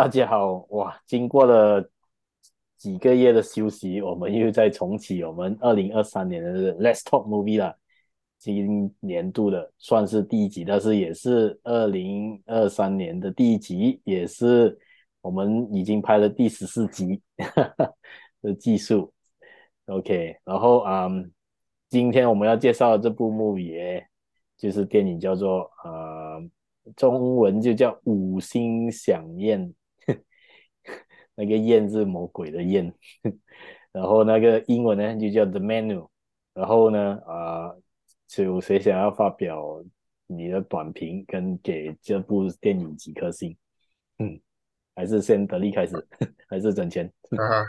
大家好！哇，经过了几个月的休息，我们又在重启我们二零二三年的 Let's Talk Movie 了。今年度的算是第一集，但是也是二零二三年的第一集，也是我们已经拍了第十四集 的技术。OK，然后嗯，今天我们要介绍的这部 movie 就是电影叫做呃。中文就叫五星饗宴，那个宴是魔鬼的宴，然后那个英文呢就叫 The Menu，然后呢啊、呃，有谁想要发表你的短评跟给这部电影几颗星？嗯，还是先得力开始，还是整钱？啊，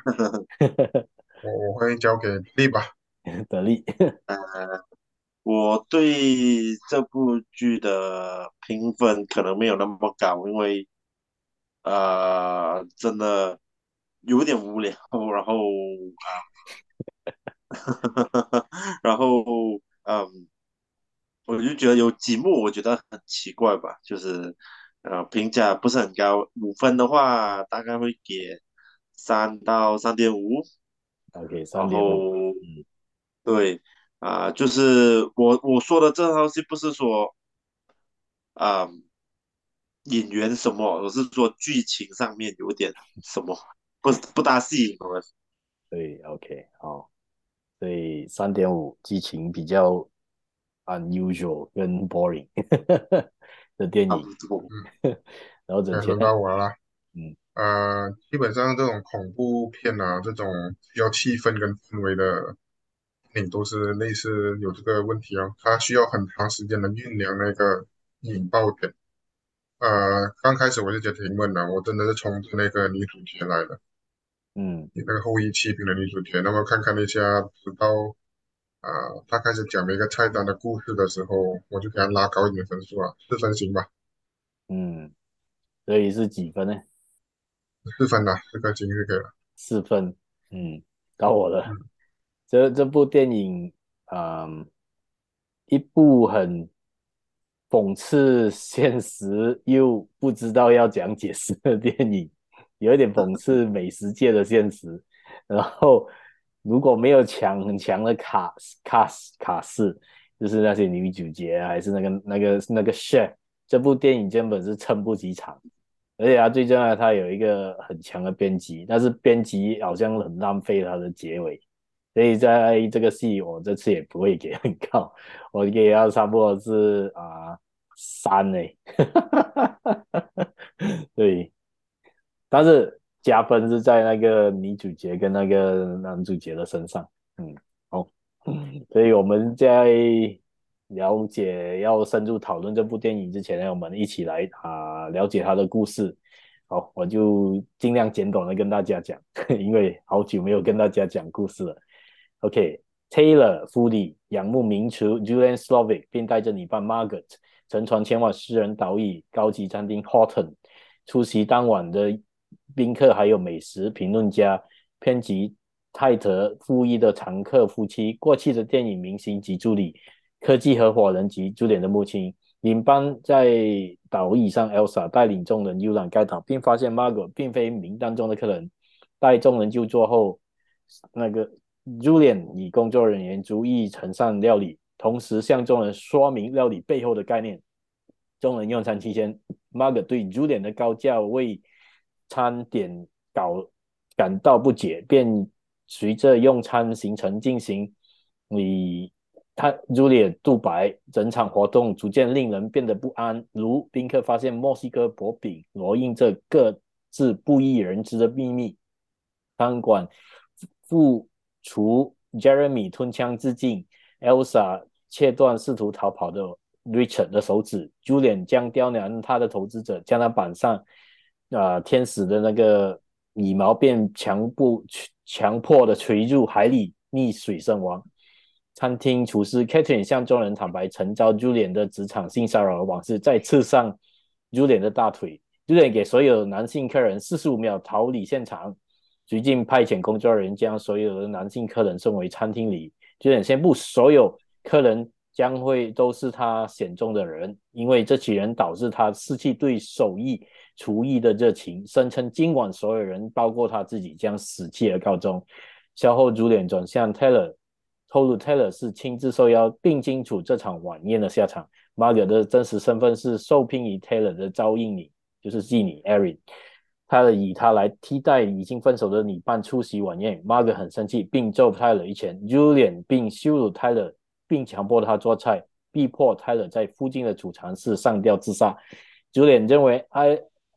我我会交给力吧，得力。我对这部剧的评分可能没有那么高，因为呃，真的有点无聊，然后啊，然后嗯，我就觉得有几幕我觉得很奇怪吧，就是呃评价不是很高，五分的话大概会给三到三点五，OK，三点五，嗯，对。啊、呃，就是我我说的这套戏不是说，啊、呃，演员什么，我是说剧情上面有点什么，不不大吸引我。对，OK，好，所以三点五，剧情比较 unusual 跟 boring 的电影。嗯，然后整天。轮到我了。嗯，呃，基本上这种恐怖片啊，这种需要气氛跟氛围的。你都是类似有这个问题哦，它需要很长时间的酝酿那个引爆点。呃，刚开始我就觉得挺闷的，我真的是冲着那个女主角来的，嗯，那个后羿弃兵的女主角。那么看看一下，直到啊，她、呃、开始讲每个菜单的故事的时候，我就给他拉高一点分数啊，四分行吧。嗯，所以是几分呢？四分的，四颗星就可以了。四分，嗯，到我了。嗯这这部电影，嗯，一部很讽刺现实又不知道要讲解释的电影，有一点讽刺美食界的现实。然后如果没有强很强的卡卡卡斯，就是那些女主角还是那个那个那个 chef，这部电影根本是撑不起场。而且啊，最重要，它有一个很强的编辑，但是编辑好像很浪费它的结尾。所以在这个戏，我这次也不会给很高，我给要差不多是啊三嘞，对，但是加分是在那个女主角跟那个男主角的身上，嗯，好，所以我们在了解要深入讨论这部电影之前呢，我们一起来啊了解它的故事。好，我就尽量简短的跟大家讲，因为好久没有跟大家讲故事了。OK，Taylor、Foodie 仰慕名厨 Julian Slovic，并带着女伴 Margaret 乘船前往私人岛屿高级餐厅 Horton 出席当晚的宾客，还有美食评论家、编辑泰德富一的常客夫妻、过气的电影明星及助理、科技合伙人及朱点的母亲。领班在岛屿上，Elsa 带领众人游览该岛，并发现 Margaret 并非名单中的客人。待众人就座后，那个。Julian 以工作人员逐一呈上料理，同时向众人说明料理背后的概念。众人用餐期间，Margaret 对 Julian 的高价位餐点搞感到不解，便随着用餐行程进行，以他 Julian 独白，整场活动逐渐令人变得不安。如宾客发现墨西哥薄饼罗印着各自不为人知的秘密，餐馆附。除 Jeremy 吞枪自尽，Elsa 切断试图逃跑的 Richard 的手指，Julian 将刁难他的投资者将他绑上、呃、天使的那个羽毛，便强不强迫的垂入海里溺水身亡。餐厅厨师 Catherine 向众人坦白曾遭 Julian 的职场性骚扰的往事，再刺上 Julian 的大腿。Julian 给所有男性客人四十五秒逃离现场。随即派遣工作人员将所有的男性客人送回餐厅里，就先宣布所有客人将会都是他选中的人，因为这群人导致他失去对手艺厨艺的热情，声称今晚所有人，包括他自己，将死期而告终。稍后，主脸转向 Taylor，透露 Taylor 是亲自受邀，并清楚这场晚宴的下场。Margaret 的真实身份是受聘于 Taylor 的招应女，就是妓女 Erin。Taylor 以他来替代已经分手的女伴出席晚宴，Margaret 很生气，并揍泰勒一拳。Julian 并羞辱泰勒并强迫他做菜，逼迫泰勒在附近的储藏室上吊自杀。Julian 认为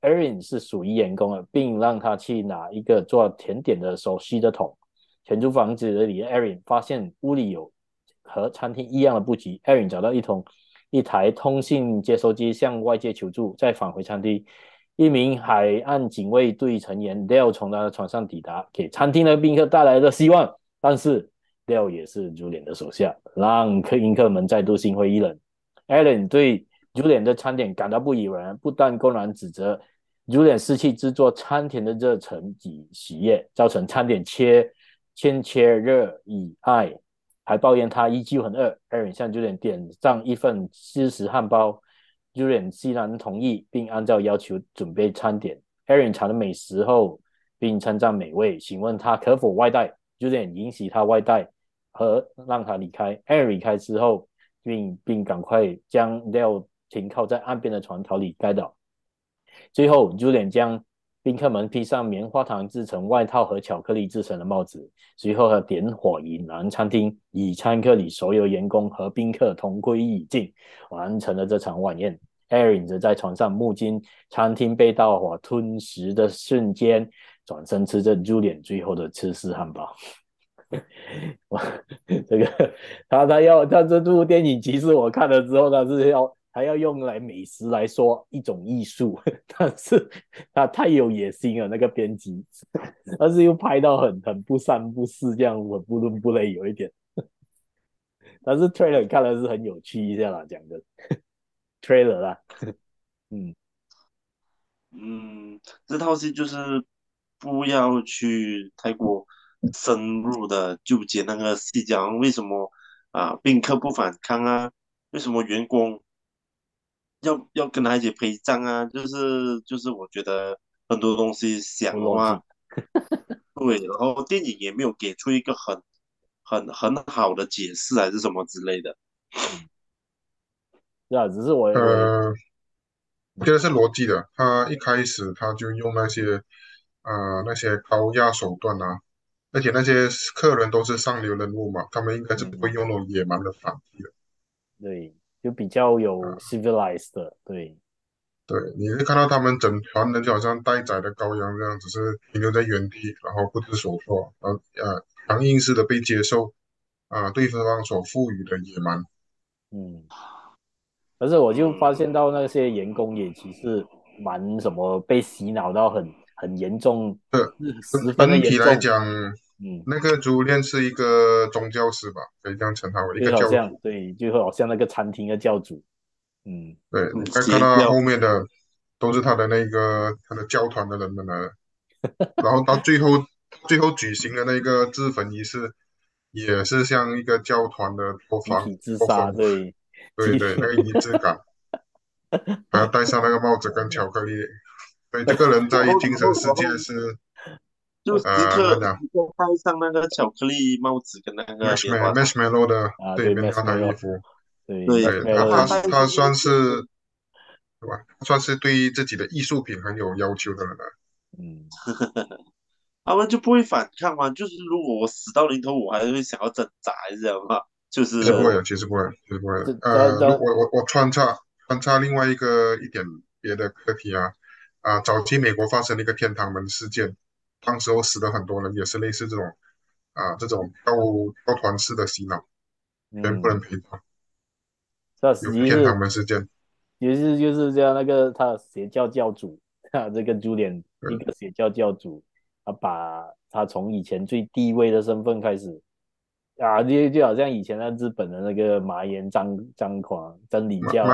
Erin 是属于员工的，并让他去拿一个做甜点的手吸的桶。潜入房子里的 Erin 发现屋里有和餐厅一样的布局，Erin 找到一桶一台通信接收机向外界求助，再返回餐厅。一名海岸警卫队成员 Dale 从他的床上抵达，给餐厅的宾客带来了希望。但是 Dale 也是 Julian 的手下，让客宾客们再度心灰意冷。Erin 对 Julian 的餐点感到不以为然，不但公然指责 Julian 失去制作餐点的热忱与喜悦，造成餐点切千切热以爱，还抱怨他依旧很饿。Erin 向 Julian 点上一份芝士汉堡。Julian 欣然同意，并按照要求准备餐点。Aaron 尝了美食后，并称赞美味，询问他可否外带。Julian 允许他外带和让他离开。Aaron 离开之后，并并赶快将 Dale 停靠在岸边的船逃离该岛。最后，Julian 将宾客们披上棉花糖制成外套和巧克力制成的帽子，随后他点火引燃餐厅，与餐客里所有员工和宾客同归于尽，完成了这场晚宴。Erin 则在床上目击餐厅被大火吞噬的瞬间，转身吃着 Julian 最后的芝士汉堡。哇，这个他他要他这部电影，其实我看了之后，他是要。还要用来美食来说一种艺术，但是他太有野心了。那个编辑，但是又拍到很很不三不四这样，很不伦不类，有一点。但是 trailer 看了是很有趣一下啦，讲的 trailer 啦，嗯嗯，这套戏就是不要去太过深入的纠结那个细节，为什么啊宾客不反抗啊？为什么员工？要要跟他一起陪葬啊，就是就是，我觉得很多东西想的话，对，然后电影也没有给出一个很很很好的解释，还是什么之类的。对啊，只是我呃，我觉得是逻辑的。他一开始他就用那些呃那些高压手段啊，而且那些客人都是上流人物嘛，他们应该是不会用那种野蛮的反击的。对。就比较有 civilized 对，对，你会看到他们整团人就好像待宰的羔羊这样，只是停留在原地，然后不知所措，呃呃，强硬式的被接受啊、呃，对方所赋予的野蛮，嗯，可是我就发现到那些员工也其实蛮什么被洗脑到很很严重，对，本体来讲。嗯，那个主练是一个宗教师吧，可以这样称他为一个教主。对，就好像那个餐厅的教主。嗯，对，你看看到后面的都是他的那个他的教团的人们了。然后到最后最后举行的那个自焚仪式，也是像一个教团的脱房自杀，对，对对，那个仪式感，还要戴上那个帽子跟巧克力。对，这个人在精神世界是。就即刻戴上那个巧克力帽子跟那个 Marshmallow 的对棉花糖衣服，对，他他他算是，对吧？算是对于自己的艺术品很有要求的人了。嗯，他们就不会反抗吗？就是如果我死到临头，我还会想要挣扎，还是这样吗？就是其实不会，其实不会，其实不会。呃，我我我穿插穿插另外一个一点别的课题啊啊，早期美国发生了一个天堂门事件。当时我死了很多人，也是类似这种啊，这种跳跳团式的洗脑，全部人陪他。这有天堂门事件，也是就是这样。那个他邪教教主，他 这个朱脸一个邪教教主，他把他从以前最低位的身份开始。啊，就就好像以前那日本的那个麻原彰张狂真理教、啊，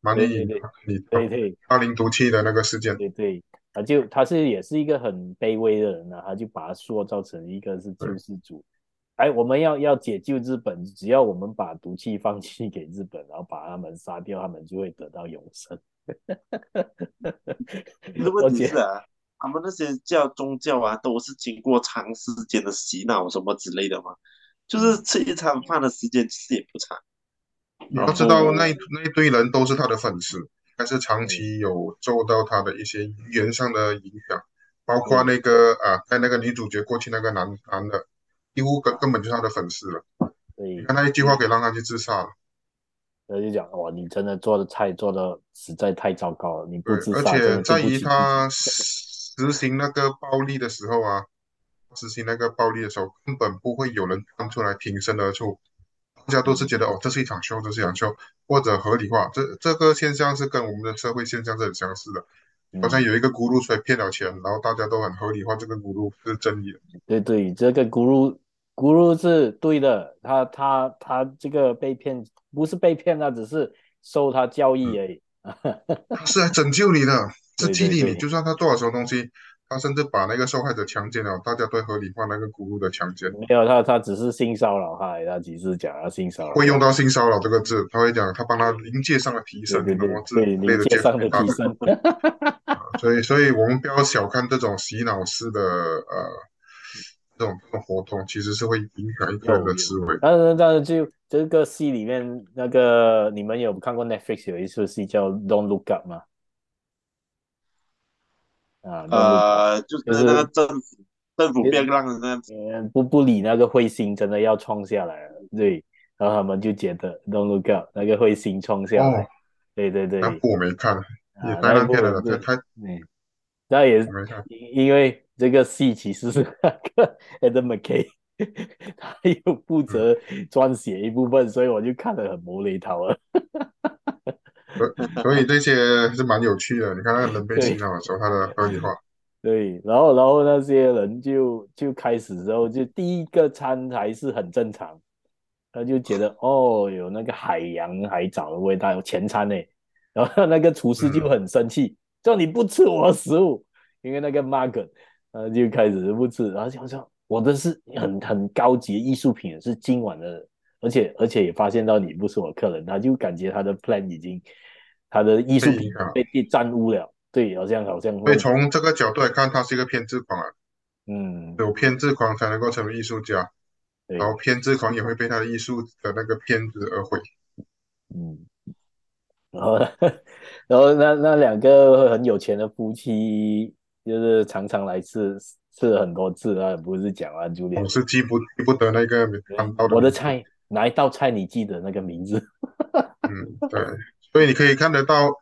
麻原对对对。对，阿林毒气的那个事件，对对。他就他是也是一个很卑微的人呢、啊，他就把他塑造成一个是救世主，哎，我们要要解救日本，只要我们把毒气放弃给日本，然后把他们杀掉，他们就会得到永生。那问题是啊，他们那些教宗教啊，都是经过长时间的洗脑什么之类的嘛，就是吃一餐饭的时间其实也不长。你要知道那，那那一堆人都是他的粉丝，但是长期有受到他的一些语言上的影响，包括那个啊，在那个女主角过去那个男男的，几乎根根本就是他的粉丝了。你看那一句话可以让他去自杀了。他就讲哇，你真的做的菜做的实在太糟糕了，你不自杀。而且在于他实行那个暴力的时候啊，实行那个暴力的时候，根本不会有人站出来挺身而出。大家都是觉得哦，这是一场秀，这是一场秀，或者合理化。这这个现象是跟我们的社会现象是很相似的，好像有一个咕噜出来骗了钱，然后大家都很合理化这个咕噜是正义。对对，这个咕噜咕噜是对的，他他他这个被骗不是被骗，他只是受他教育而已。他是来拯救你的，是激励你，就算他做了什么东西。他甚至把那个受害者强奸了，大家都合理化那个咕噜的强奸。没有，他他只是性骚扰，他他只是讲他性骚扰。会用到性骚扰这个字，他会讲他帮他临界上的提升，对对对，临界上的提升。所以，所以我们不要小看这种洗脑式的呃这种这种活动，其实是会影响一个人的思维。但是，但是就这个戏里面，那个你们有看过 Netflix 有一出戏叫《Don't Look Up》吗？啊，呃，就是那个政府、就是、政府变让人那不不理那个彗星真的要创下来了，对，然后他们就觉得 Don't look up，那个彗星创下来，哦、对对对。那部我没看，也拍烂片了，太，嗯，那也是因为这个戏其实是那个 Adam McKay，他又负责撰写一部分，所以我就看得很无厘头了。所以这些是蛮有趣的。你看那个人被洗脑的时候，他的合理化。对，然后然后那些人就就开始之后，就第一个餐还是很正常，他就觉得哦，有那个海洋海藻的味道，有前餐呢。然后那个厨师就很生气，叫、嗯、你不吃我的食物，因为那个 Margaret 他就开始不吃，然后就说我的是很很高级的艺术品，是今晚的。而且而且也发现到你不是我客人，他就感觉他的 plan 已经，他的艺术品被被玷污了。对，好像好像。所以从这个角度来看，他是一个偏执狂啊。嗯。有偏执狂才能够成为艺术家，然后偏执狂也会被他的艺术的那个偏执而毁。嗯。然后，然后那那两个很有钱的夫妻，就是常常来吃吃了很多次啊，不是讲啊，就连。我是记不记不得那个我的菜。哪一道菜你记得那个名字？嗯，对，所以你可以看得到，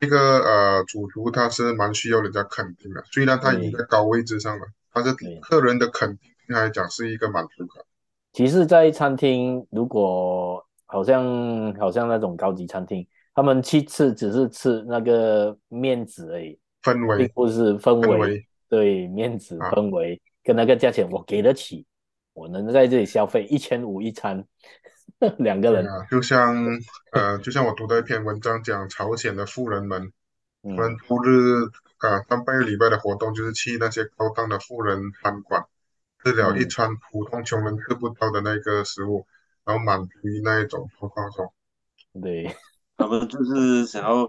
这个呃主厨他是蛮需要人家肯定的，虽然他已经在高位置上了，但是客人的肯定来讲是一个满足感。其实，在餐厅，如果好像好像那种高级餐厅，他们去吃只是吃那个面子而已，氛围并不是氛围，氛围对，面子氛围、啊、跟那个价钱我给得起。我能在这里消费一千五一餐，两个人。啊，就像呃，就像我读的一篇文章讲，朝鲜的富人们，他们周日啊，上半个礼拜的活动就是去那些高档的富人餐馆，吃了一餐普通穷人吃不到的那个食物，然后满足于那一种不放松。对，他们就是想要，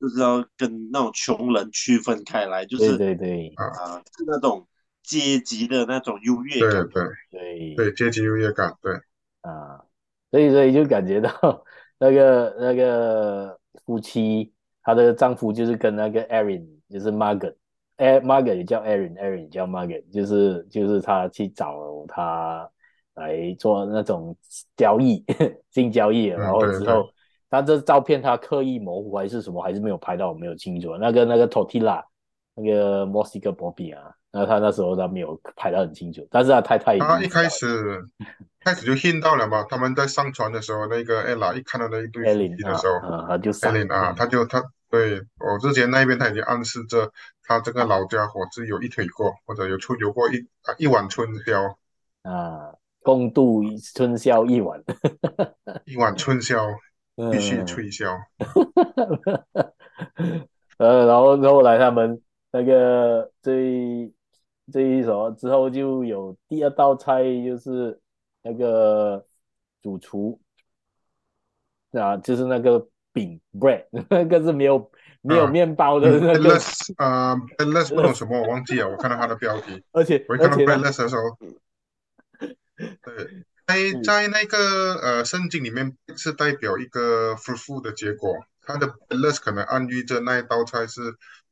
就是要跟那种穷人区分开来，就是对对对啊，是那种。阶级的那种优越感，对对。对。对，阶级优越感，对。啊，所以所以就感觉到那个那个夫妻，她的丈夫就是跟那个 Erin，就是 Margaret，哎，Margaret 也叫 Erin，Erin 也叫 Margaret，就是就是他去找他来做那种交易，性交易，然后之后他这照片他刻意模糊还是什么，还是没有拍到，我没有清楚。那个那个 Tortilla，那个墨西哥薄饼啊。那他那时候他没有拍得很清楚，但是他太太他一开始开始就 hint 到了嘛，他们在上船的时候，那个 Ella 一看到那一对夫妻的时候，啊，他就啊，他就他对我之前那边他已经暗示着他这个老家伙是有一腿过，或者有出游过一啊一碗春宵啊，共度春宵一晚，一碗春宵 必须吹箫，呃，然后后来他们那个最。这一首之后就有第二道菜，就是那个主厨啊，就是那个饼 bread，那个是没有没有面包的那个。啊，breadless 不懂什么，我忘记了。我看到它的标题，而且我看到 breadless 的时候，对。在在那个呃圣经里面是代表一个夫妇的结果，他的 breadless 可能暗喻着那一道菜是，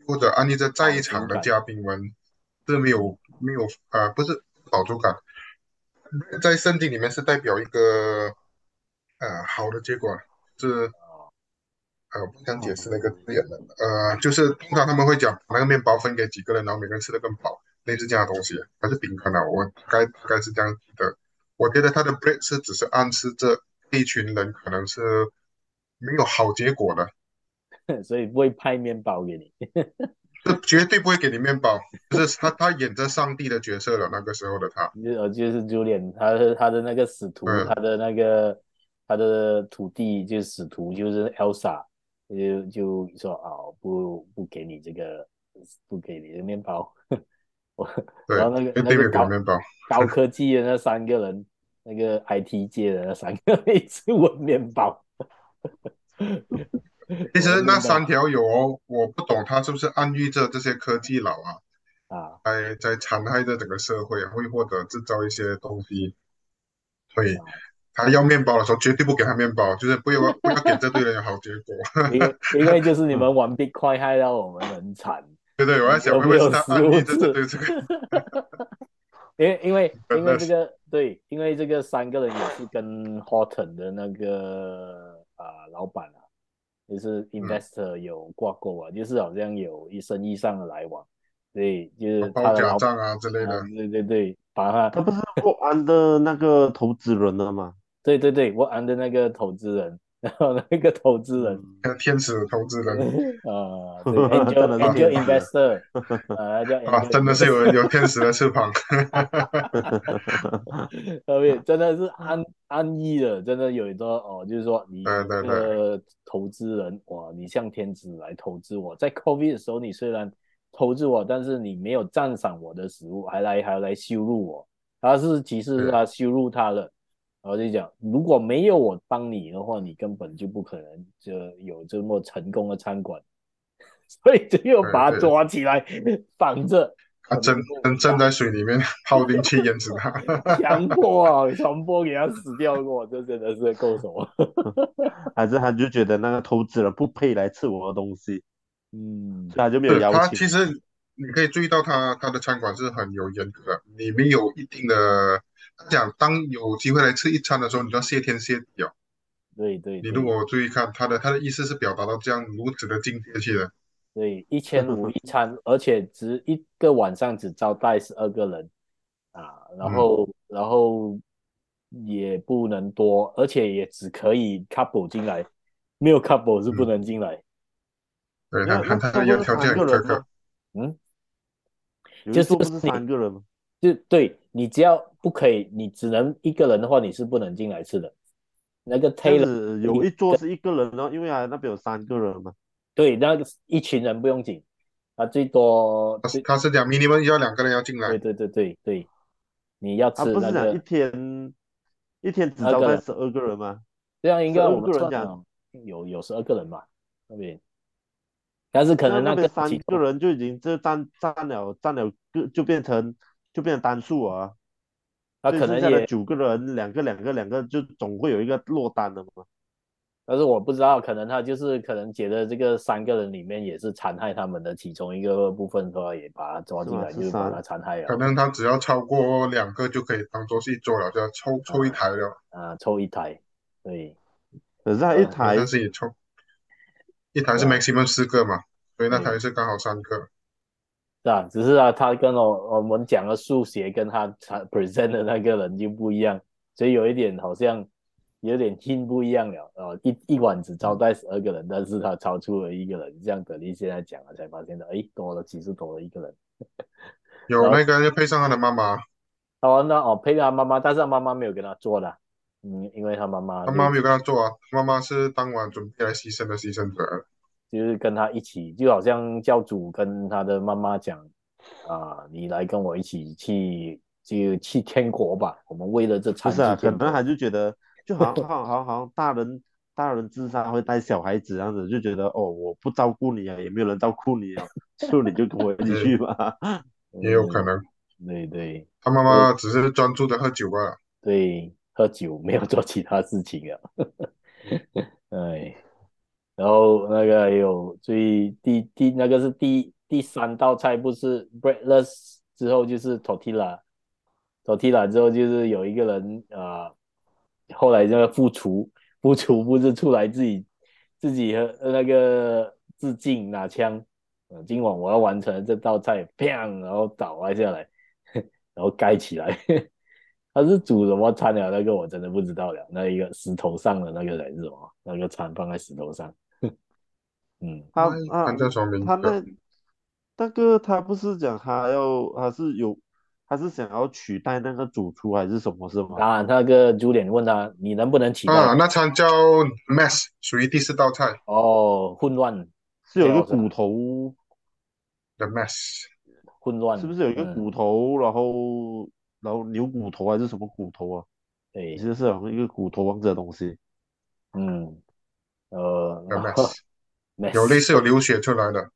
或者暗喻着在场的嘉宾们是没有没有啊、不是饱足感，在圣经里面是代表一个呃好的结果，是呃不想解释那个字眼的，呃就是通常他们会讲把那个面包分给几个人，然后每个人吃得更饱，类似这样的东西，还是饼干啊，我该该是这样记得。我觉得他的 bread 是只是暗示这一群人可能是没有好结果的，所以不会派面包给你，这绝对不会给你面包。就是他他演着上帝的角色了，那个时候的他，就就是 Julian，他的他的那个使徒，他的那个他的徒弟就是使徒，就是 Elsa，就就说哦，不不给你这个，不给你的面包。对，然后那个那个高高科技的那三个人。那个 IT 界的那三个 一直问面包，其实那三条友哦，我不懂他是不是暗喻着这些科技佬啊，啊，在在残害着整个社会，会获得制造一些东西，所以他要面包的时候绝对不给他面包，就是不要 不要给这堆人有好结果。因因为就是你们玩 Bitcoin 害到我们很惨。对对，我在想会不会是他暗喻着这堆这个。因为因为因为这个对，因为这个三个人也是跟 Horton 的那个啊、呃、老板啊，就是 investor 有挂钩啊，嗯、就是好像有一生意上的来往，所以就是他的老板啊之类的，对对对，把他他不是我安的那个投资人了吗？对对对，我安的那个投资人。然后那个投资人，天使投资人。啊，angel angel investor，啊，叫啊，真的是有有天使的翅膀，特别真的是安安逸的，真的有一个哦，就是说你那个投资人哇，你像天使来投资我，在 COVID 的时候，你虽然投资我，但是你没有赞赏我的食物，还来还来羞辱我，他是其实是他羞辱他了。然后就讲，如果没有我帮你的话，你根本就不可能就有这么成功的餐馆，所以就又把他抓起来绑着，他真真正在水里面 泡进去淹死他，强迫啊，强迫给他死掉过，这真的是够什么？还是他就觉得那个投资人不配来吃我的东西，嗯，他就没有邀请。他其实你可以注意到他他的餐馆是很有严格，里面有一定的。他讲，当有机会来吃一餐的时候，你就要谢天谢地哦。对对，你如果注意看他的他的意思是表达到这样如此的境界去了。对，一千五一餐，而且只一个晚上只招待十二个人啊，然后、嗯、然后也不能多，而且也只可以 couple 进来，没有 couple 是不能进来。嗯、对，他他他要条件可可。嗯，就是不是三个人吗？就对你只要不可以，你只能一个人的话，你是不能进来吃的。那个 Taylor 有一桌是一个人哦，因为啊那边有三个人嘛。对，那个一群人不用紧，啊最多他是他是讲 minimum 要两个人要进来。对对对对对，你要吃那个。不是讲一天一天只招待十二个人吗？这样应该我们讲有有十二个人吧那边，但是可能那个三个人就已经这占占了占了个就变成。就变成单数啊，他可能也九个人，两个两个两个，就总会有一个落单的嘛。但是我不知道，可能他就是可能觉得这个三个人里面也是残害他们的其中一个部分的话，也把他抓进来，就是把他残害了。可能他只要超过两个就可以当做是一桌了，就要抽抽一台了。啊，抽一台，对。可是他一台，但是也抽一台是 maximum 四个嘛，所以那台是刚好三个。是啊，只是啊，他跟我我们讲的数学跟他 present 的那个人就不一样，所以有一点好像有点听不一样了哦。一一晚只招待十二个人，但是他超出了一个人，这样等于现在讲了才发现的，哎，多了，其实多了一个人。有那个要配上他的妈妈。哦，那哦配上他妈妈，但是他妈妈没有跟他做的，嗯，因为他妈妈。他妈妈没有跟他做啊，妈妈是当晚准备来牺牲的牺牲者。就是跟他一起，就好像教主跟他的妈妈讲啊，你来跟我一起去就去天国吧。我们为了这餐不是啊，可能他就觉得就好像 好像好像大人大人自杀会带小孩子这样子，就觉得哦，我不照顾你啊，也没有人照顾你啊，所以你就跟我一起去吧。也有可能。对对，他妈妈只是专注的喝酒吧。对，喝酒没有做其他事情啊。哎，然后那个还有最第第那个是第第三道菜，不是 breadless 之后就是 tortilla，tortilla 之后就是有一个人啊、后来那个副厨副厨不是出来自己自己和那个致敬拿枪，呃，今晚我要完成这道菜，砰，然后倒了下来。然后盖起来，他是煮什么餐的？那个我真的不知道了。那一个石头上的那个人是什么？那个餐放在石头上。嗯，他他他他那那个他不是讲他要他是有他是想要取代那个主厨还是什么是吗？啊，那个主脸问他你能不能取代？啊，那餐叫 mess，属于第四道菜。哦，混乱是有一个骨头。The mess。混乱是不是有一个骨头，嗯、然后然后牛骨头还是什么骨头啊？对，其实是好像一个骨头王者的东西。嗯，呃，有类似有流血出来的，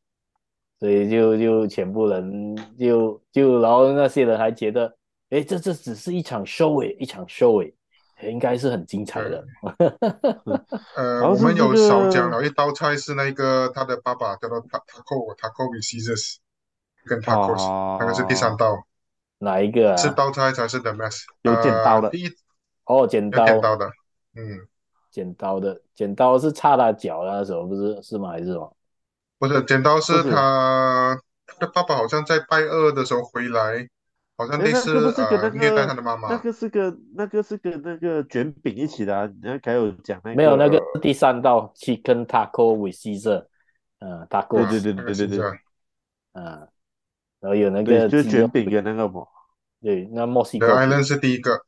所以就就全部人就就然后那些人还觉得，哎，这这只是一场 show 诶，一场 show 诶，应该是很精彩的。呃，我们有少讲了一道菜是那个他的爸爸叫做 Taco Taco with Caesar 跟 tacos，、哦、那个是第三道，哪一个啊？四道菜才是 the mess，有剪刀的。第一哦，剪刀，剪刀的，嗯，剪刀的，剪刀是插他脚那时候不是是吗？还是什么？不是，剪刀是他他的爸爸好像在拜二的时候回来，好像类似、那个是跟那个、呃、虐待他的妈妈。那个是跟那个是跟那个卷饼一起的、啊，你还有讲那个？没有，那个第三道 chicken taco with Caesar，嗯，taco，对对对对对对，嗯。然后有那个就卷饼的那个嘛，对，那墨西哥。The Island 是第一个，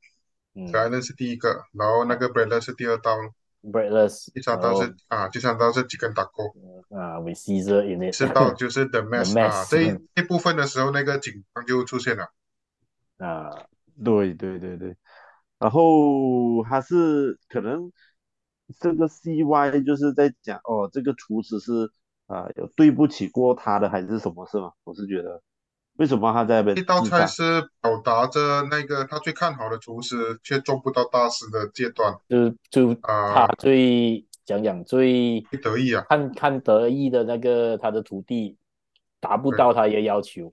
嗯，The Island 是第一个，然后那个 Breadless 是第二道，Breadless，第三道是啊，第三道是 Chicken Taco，啊，with Caesar in it，吃到就是 The Mess 啊，这一这部分的时候那个警方就出现了，啊，对对对对，然后他是可能这个 CY 就是在讲哦，这个厨师是啊有对不起过他的还是什么是吗？我是觉得。为什么他在那边？这道菜是表达着那个他最看好的厨师却做不到大师的阶段，就就他最讲讲、呃、最得意啊，看看得意的那个他的徒弟达不到他的要求，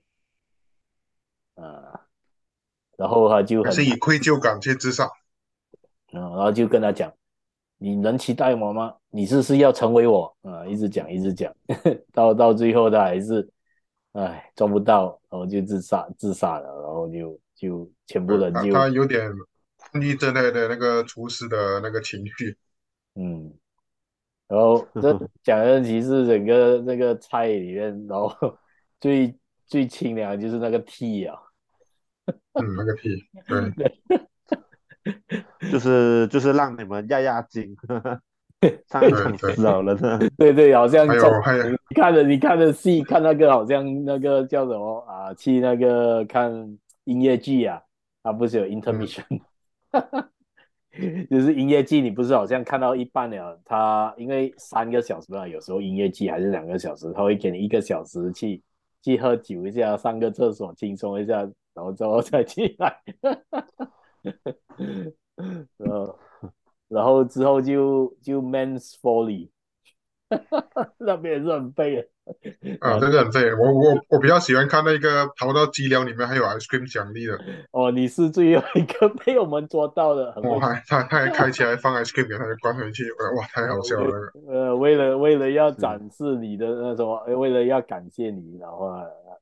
啊、呃，然后他就很是以愧疚感去自杀，嗯，然后就跟他讲，你能期待我吗？你是不是要成为我？啊、呃，一直讲一直讲，到到最后他还是。哎，做不到，然后就自杀，自杀了，然后就就全部人就他有点叛逆之类的那个厨师的那个情绪，嗯，然后这 讲的其实整个那个菜里面，然后 最最清凉就是那个 tea 啊，嗯，那个 tea，对，就是就是让你们压压惊。上一场死好了，对对，好像还有还有你看的你看的戏，看那个好像那个叫什么啊？去那个看音乐剧啊，它不是有 intermission，、嗯、就是音乐剧，你不是好像看到一半了，他因为三个小时啊，有时候音乐剧还是两个小时，他会给你一个小时去去喝酒一下，上个厕所轻松一下，然后之后再进来，然后。然后之后就就 Men's Folly，那边也是很废的。啊，这个很废。我我我比较喜欢看那个逃到鸡寮里面还有 ice cream 奖励的。哦，你是最后一个被我们捉到的。我还他他还开起来放 ice cream，给他就关回去。哇，太好笑了。呃，为了为了要展示你的那什么，为了要感谢你，然后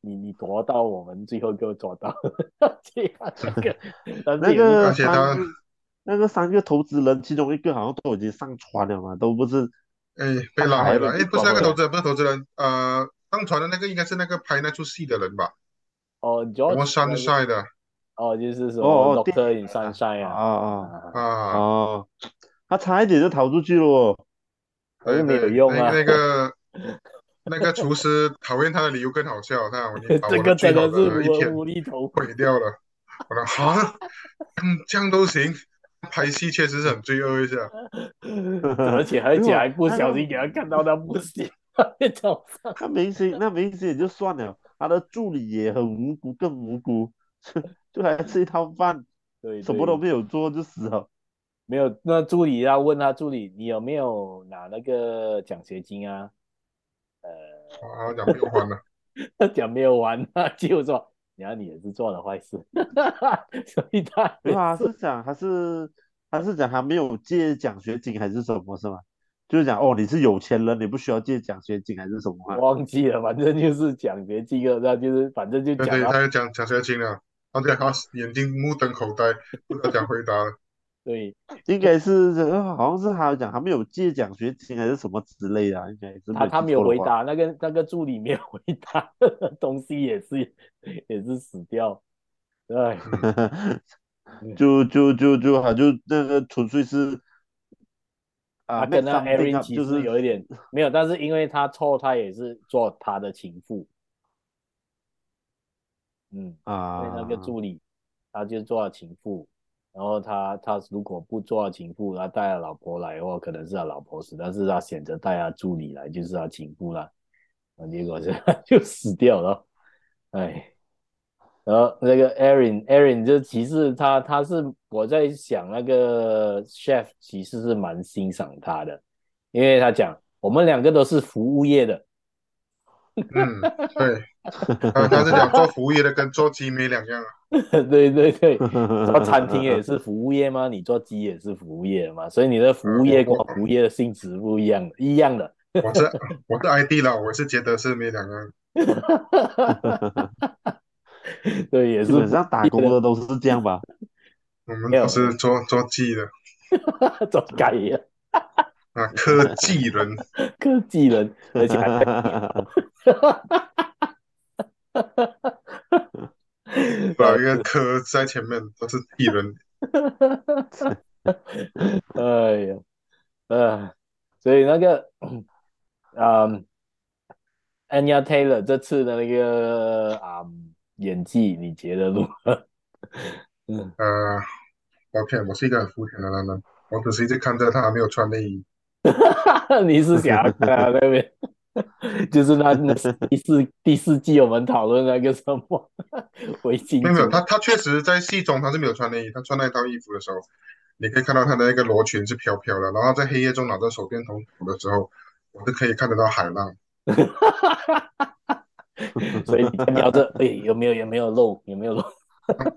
你你夺到我们最后给我捉到。这样那个而且他。那个三个投资人，其中一个好像都已经上船了嘛，都不是，哎，被拉回来，哎，不是那个投资人，不是投资人，呃，上船的那个应该是那个拍那出戏的人吧？哦，George Sunshine 的，哦，就是说，哦，Doctor in Sunshine 啊，啊啊。啊，哦，他差一点就逃出去了，可是没有用啊。那个那个厨师讨厌他的理由更好笑，他我你把我 这个真的是一天无厘头。毁掉了。我说哈，嗯，这样都行，拍戏确实是很罪恶一下，而且而且还不小心给他看到他不行，那明星那明星也就算了，他的助理也很无辜，更无辜，就来吃一套饭，对，对，什么都没有做就死了。没有，那助理要问他助理，你有没有拿那个奖学金啊？呃，啊，讲没有还呢，讲没有还啊，就说，然后你也是做了坏事，所以他对啊，是讲他是他是讲他没有借奖学金还是什么是吗？就是讲哦，你是有钱人，你不需要借奖学金还是什么？忘记了，反正就是奖学金了，那就是反正就讲。对对，他要讲奖学金了，而且他眼睛目瞪口呆，不敢讲回答了。对，应该是好像是他讲他没有借奖学金还是什么之类的，应该是他他没有回答，那个那个助理没有回答，东西也是也是死掉，对，就就就就他就那个纯粹是啊，跟那 Erin 其实有一点没有，但是因为他错，他也是做他的情妇，嗯啊，那个助理他就做了情妇。然后他他如果不做情妇，他带了老婆来的话，可能是他老婆死，但是他选择带他助理来，就是他情妇了，结果就 就死掉了，哎，然后那个 Erin Erin 就其实他他是我在想那个 chef 其实是蛮欣赏他的，因为他讲我们两个都是服务业的，对，他 他是讲做服务业的跟做鸡没两样啊。对 对对，做餐厅也是服务业吗？你做鸡也是服务业吗？所以你的服务业跟服务业的性质不一样，一样的。我是我是 ID 了，我是觉得是没两样。对，也是。基本上打工的都是这样吧。我们都是做做鸡的，做鸡的。啊，科技人，科技人，而且还。把一个科在前面都是艺人，哎呀，呃，所以那个，嗯，Anya Taylor 这次的那个啊、嗯、演技，你觉得如何？嗯呃，抱歉，我是一个很肤浅的男人，我只是一直看着他还没有穿内衣。你是想啊那边？就是那那第四第四季我们讨论那个什么围巾，没有他他确实在戏中他是没有穿内衣，他穿那套衣服的时候，你可以看到他的那个罗裙是飘飘的，然后在黑夜中拿着手电筒的时候，我是可以看得到海浪。所以你瞄着，哎，有没有有没有漏有没有漏？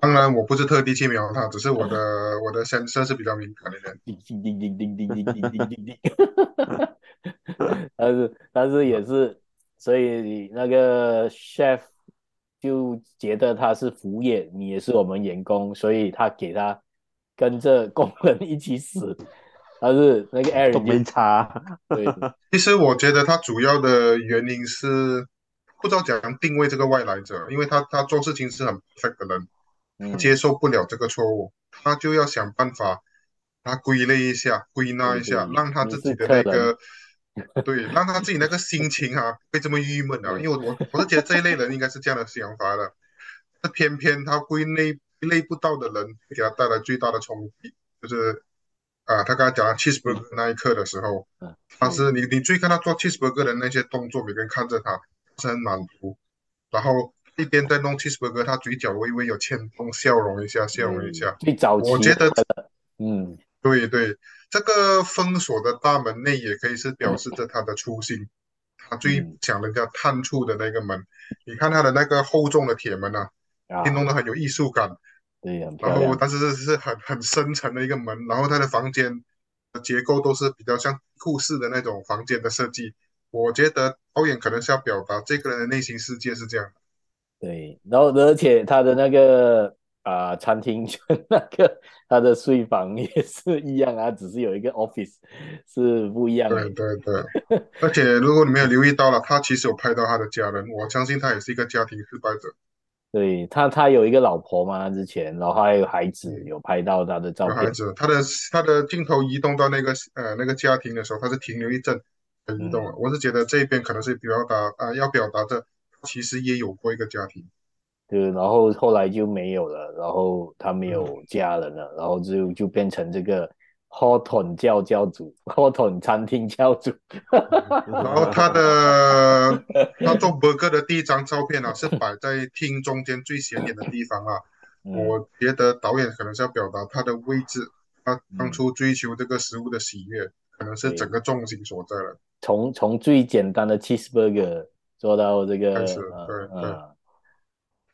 当然我不是特地去瞄他，只是我的我的先生是比较敏感的人。叮叮叮叮叮叮叮叮叮。但是但是也是，所以那个 chef 就觉得他是服务业，你也是我们员工，所以他给他跟着工人一起死。但是那个 Aaron 没差。对，其实我觉得他主要的原因是不知道怎样定位这个外来者，因为他他做事情是很 perfect 的人，他接受不了这个错误，他就要想办法，他归类一下，归纳一下，让他自己的那个。对，让他自己那个心情啊，会这么郁闷啊，因为我我我是觉得这一类人应该是这样的想法的，那偏偏他归类归类不到的人，给他带来最大的冲击，就是啊，他刚才讲 cheeseburger 那一刻的时候，他是你你注意看他做 cheeseburger 的那些动作，每个人看着他是很满足，然后一边在弄 cheeseburger，他嘴角微微有牵动，笑容一下，笑容一下，我觉得，嗯。对对，这个封锁的大门内也可以是表示着他的初心，他最想人家探出的那个门。你看他的那个厚重的铁门啊，弄得很有艺术感。对，然后但是是很很深沉的一个门，然后他的房间的结构都是比较像库室的那种房间的设计。我觉得导演可能是要表达这个人的内心世界是这样。对，然后而且他的那个。啊、呃，餐厅 那个他的睡房也是一样啊，只是有一个 office 是不一样的。对对对，而且如果你没有留意到了，他其实有拍到他的家人，我相信他也是一个家庭失败者。对他，他有一个老婆嘛，之前，然后还有孩子，有拍到他的照片。孩子，他的他的镜头移动到那个呃那个家庭的时候，他是停留一阵才移动了。嗯、我是觉得这边可能是表达啊、呃，要表达的其实也有过一个家庭。对，然后后来就没有了，然后他没有家人了，嗯、然后就就变成这个 Hawthorne 教教主，Hawthorne 餐厅教主。然后他的他做 burger 的第一张照片啊，是摆在厅中间最显眼的地方啊。嗯、我觉得导演可能是要表达他的位置，他当初追求这个食物的喜悦，嗯、可能是整个重心所在了。从从最简单的 cheeseburger 做到这个，开始对对。嗯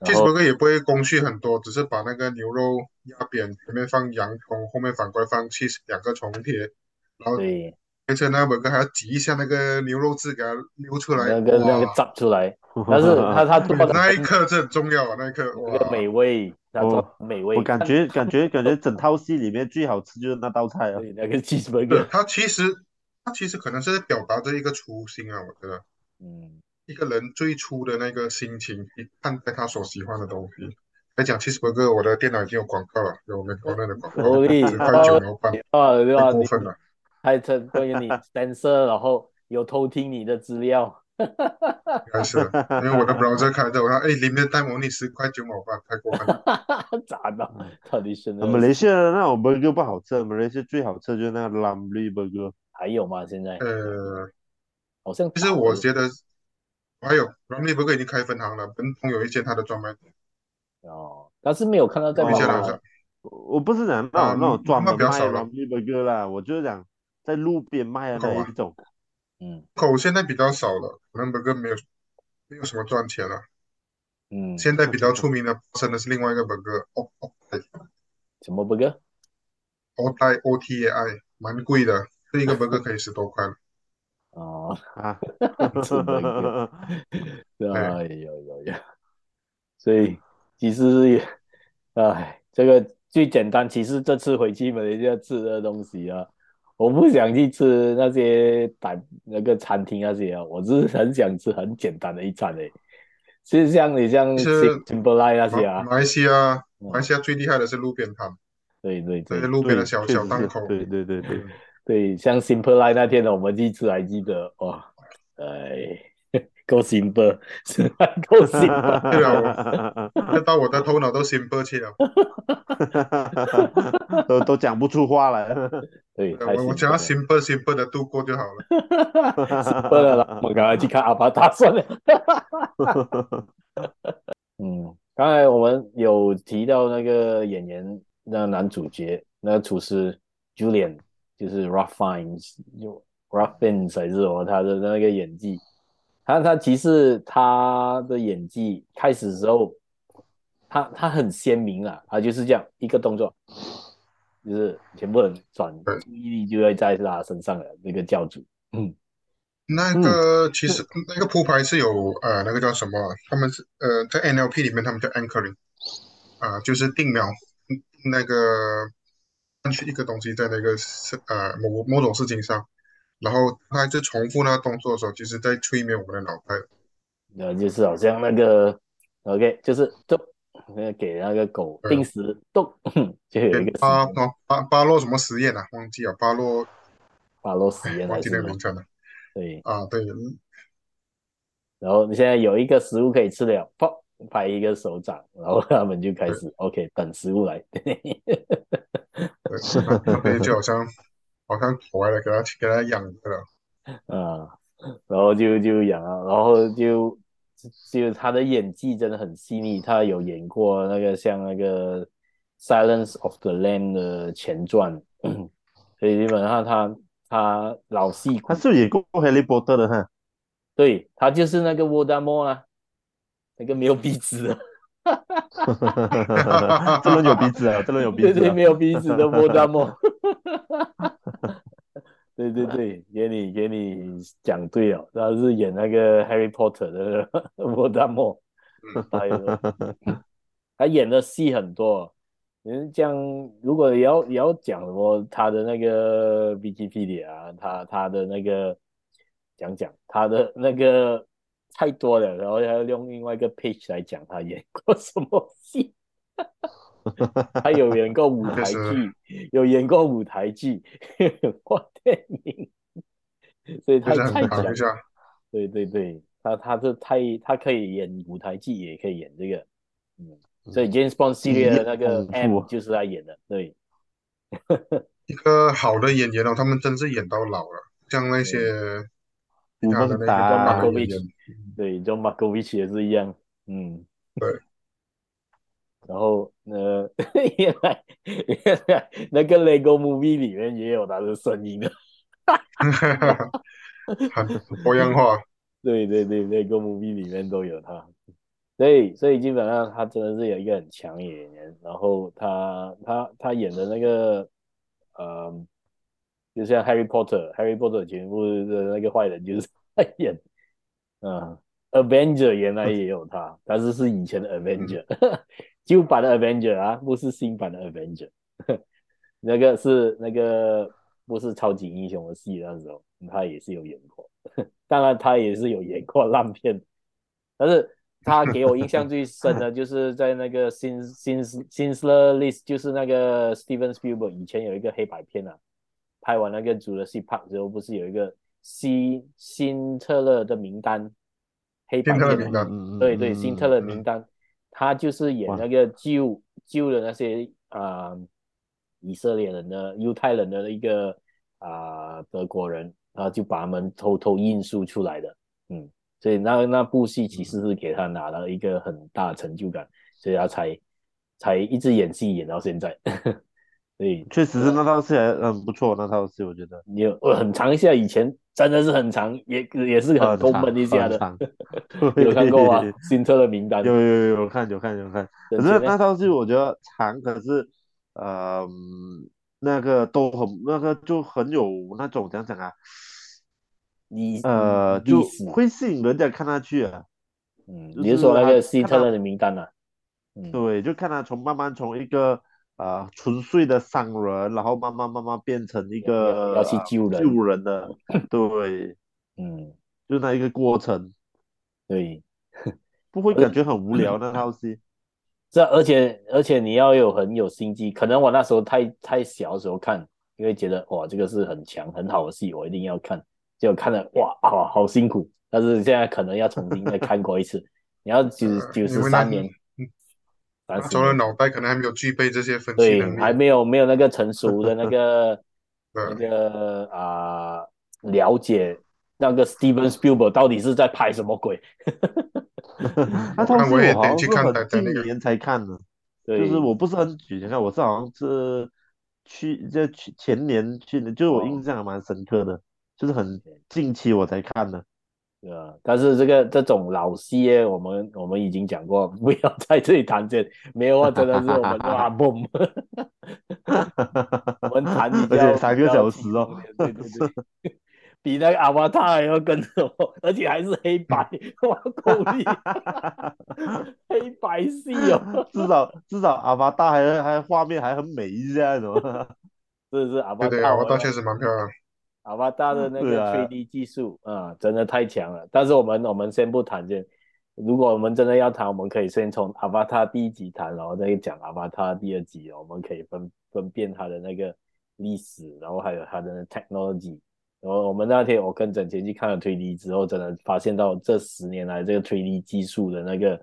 cheeseburger 也不会工序很多，只是把那个牛肉压扁，前面放洋葱，后面反过来放 cheese 两个重叠，然后而且那个 burger 还要挤一下那个牛肉汁给它流出来，那个那个炸出来，但是他他做那一刻是很重要啊，那一刻那个美味，他做美味，我感觉感觉 感觉整套戏里面最好吃就是那道菜啊，那个 cheeseburger，他其实他其实可能是在表达这一个初心啊，我觉得，嗯。一个人最初的那个心情，去看待他所喜欢的东西。来讲，cheeseburger，我的电脑已经有广告了，有我们国内的广告，十块九毛半，啊，对吧？过分了，还成关于你 censor，然后有偷听你的资料，开始，因为我的 browser 开着，我说，哎，里面带模拟十块九毛八，太过分了，咋的？到底是马来西亚的那种 burger 不好吃，马来西亚最好吃就是那个 Ramly burger，还有吗？现在？呃，好像，其实我觉得。还有 Ramly Burger 已经开分行了，本通有一间他的专卖店。哦，但是没有看到在卖。我不是讲那种那种专门卖 Ramly Burger 啦，我就是讲在路边卖的那一种。嗯，口现在比较少了，Ramly Burger 没有没有什么赚钱了。嗯，现在比较出名的真的是另外一个 burger，哦哦，什么 burger？Otay O T A I，蛮贵的，这一个 burger 可以十多块。哦 啊，真的，哎有有有，所以其实也，哎，这个最简单。其实这次回去马来西亚吃的东西啊，我不想去吃那些打那个餐厅那些啊，我是很想吃很简单的一餐诶。其实像你像 Simple 那些啊，马来西亚马来西亚最厉害的是路边摊，对对对，路边的小小档口，对对对对。对，像 Simple Line 那天的我们去吃，还记得哇？哎，够 Simple，够 Simple，对啊，我到我的头脑都 Simple 去了，都都讲不出话来。对，我我只要 Simple Simple 的度过就好了。Simple 了，我们赶快去看阿巴达算了。嗯，刚才我们有提到那个演员，那个男主角，那个厨师 Julian。就是 Ralph Fiennes，就 Ralph Fiennes 还是什么，他的那个演技，他他其实他的演技开始的时候，他他很鲜明啊，他就是这样一个动作，就是全部人转注意力就会在他身上的那个教主，嗯，那个其实那个铺排是有呃那个叫什么，他们是呃在 NLP 里面他们叫 anchoring，啊、呃、就是定锚那个。去一个东西在那个事呃某某种事情上，然后他在重复那个动作的时候，其实在催眠我们的脑袋。那就是好像那个 OK，就是动，那个给那个狗定时动，就有一个巴巴巴洛什么实验啊？忘记了巴洛巴洛实验，忘记那个名称了。对啊，对。然后你现在有一个食物可以吃了，啪，拍一个手掌，然后他们就开始 OK 等食物来。对，就好像好像回来给他给他养着了，啊，然后就就养啊，然后就就他的演技真的很细腻，他有演过那个像那个《Silence of the Lamb》的前传，所以基本上他他老戏，他是演过《哈利波特》的哈，对，他就是那个沃达莫啊，那个没有鼻子的。这轮有鼻子啊，这轮有鼻子、啊。对对，没有鼻子的莫大莫。对对对，给你给你讲对了，他是演那个 Harry Potter 的莫大莫。他有，他演的戏很多。嗯，这样如果要也要讲什么，他的那个 Wikipedia 啊，他他的那个讲讲他的那个。太多了，然后还要用另外一个 page 来讲他演过什么戏。他有演过舞台剧，有演过舞台剧，有过电影，所以他太讲。对对对，他他是太他可以演舞台剧，也可以演这个。嗯，所以 James Bond 系列的那个嗯 M 就是他演的，对。一个好的演员哦，他们真是演到老了，像那些其他的那个啊老演员，对，John Malkovich 也是一样，嗯，对。然后呃，原来原来那个 Lego Movie 里面也有他的声音的，很多样化。对对对，Lego Movie 里面都有他，所以所以基本上他真的是有一个很强演员，然后他他他演的那个呃，就像 Harry Potter，Harry Potter 全部的那个坏人就是他演，嗯，Avenger 原来也有他，但是是以前的 Avenger。旧版的 Avenger 啊，不是新版的 Avenger，那个是那个不是超级英雄的戏，那时候他也是有演过，当然他也是有演过烂片，但是他给我印象最深的就是在那个 Sin Sin Schindler's List，就是那个 Steven Spielberg 以前有一个黑白片啊，拍完那个 Jurassic Park 之后，不是有一个希辛特勒的名单黑白片，对对，辛特勒名单。他就是演那个救救的那些啊、呃、以色列人的犹太人的一个啊、呃、德国人，然后就把他们偷偷印输出来的，嗯，所以那那部戏其实是给他拿了一个很大的成就感，所以他才才一直演戏演到现在。所以确实是那套戏还很不错，那套戏我觉得有很长一下，以前真的是很长，也也是很空闷一家的。有看过吗？新车的名单有有有有看有看有看。可是那套戏我觉得长，可是呃那个都很那个就很有那种怎样讲啊？你呃就会吸引人家看下去啊。嗯，你是说那个新特勒的名单啊？嗯，对，就看他从慢慢从一个。啊，纯粹的商人，然后慢慢慢慢变成一个要去救人、救人的，对，嗯，就那一个过程，对，不会感觉很无聊那套戏。这而且而且你要有很有心机，可能我那时候太太小的时候看，因为觉得哇这个是很强很好的戏，我一定要看，结果看了哇好好辛苦，但是现在可能要重新再看过一次，你要九 九十三年。那时候的脑袋可能还没有具备这些分析能力，对，还没有没有那个成熟的那个 那个啊、呃、了解那个 Steven Spielberg 到底是在拍什么鬼。那套戏我好像是很近年才看的，就是我不是很久前看，我是好像是去就去前年去的，就是我印象还蛮深刻的，就是很近期我才看的。对啊，但是这个这种老戏，我们我们已经讲过，不要在这里谈这，没有啊真的是我们哇嘣，我们谈而且三个小时哦，对对对，比那个阿瓦塔还要更多，而且还是黑白，哇够厉，黑白戏哦，至少至少阿瓦塔还还画面还很美一下，是吧？是是阿瓦塔，对对，阿瓦塔确实蛮漂亮。阿巴达的那个 3D 技术啊，啊，真的太强了。但是我们我们先不谈这，如果我们真的要谈，我们可以先从阿巴达第一集谈，然后再讲阿巴达第二集，我们可以分分辨它的那个历史，然后还有它的 technology。然后我们那天我跟整前去看了 3D 之后，真的发现到这十年来这个 3D 技术的那个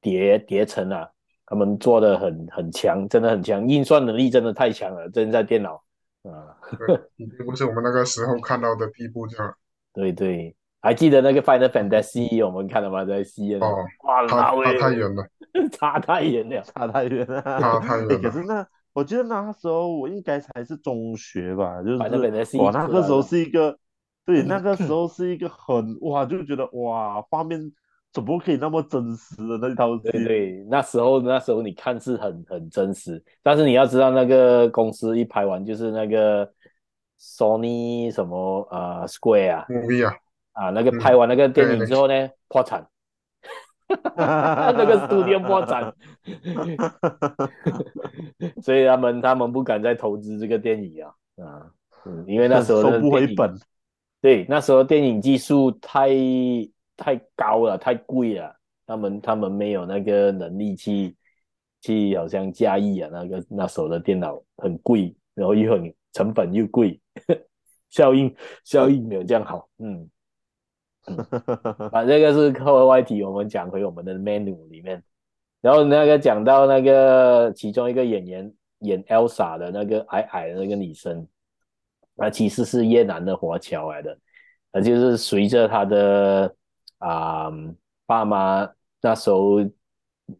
叠叠层啊，他们做的很很强，真的很强，运算能力真的太强了，真的在电脑。啊，已经不是我们那个时候看到的地步，这样。对对，还记得那个 Final Fantasy 我们看了吗？在戏院。哦，哇，差太远了，差太远了，差太远了，差太远了。可是那，我记得那时候我应该才是中学吧，就是 Final Fantasy，哇，那个时候是一个，对，那个时候是一个很哇，就觉得哇，画面。怎么可以那么真实的那套戏？对对，那时候那时候你看是很很真实，但是你要知道那个公司一拍完就是那个 Sony 什么啊、呃、Square 啊，movie 啊，啊那个拍完那个电影之后呢、嗯、破产，那个 studio 破产，所以他们他们不敢再投资这个电影啊啊，嗯，因为那时候收不回本，对，那时候电影技术太。太高了，太贵了，他们他们没有那个能力去去好像驾驭啊，那个那时候的电脑很贵，然后又很成本又贵，效应效应没有这样好，嗯，嗯，把这个是课外题，我们讲回我们的 menu 里面，然后那个讲到那个其中一个演员演 Elsa 的那个矮矮的那个女生，那其实是越南的华侨来的，那就是随着他的啊、爸妈那时候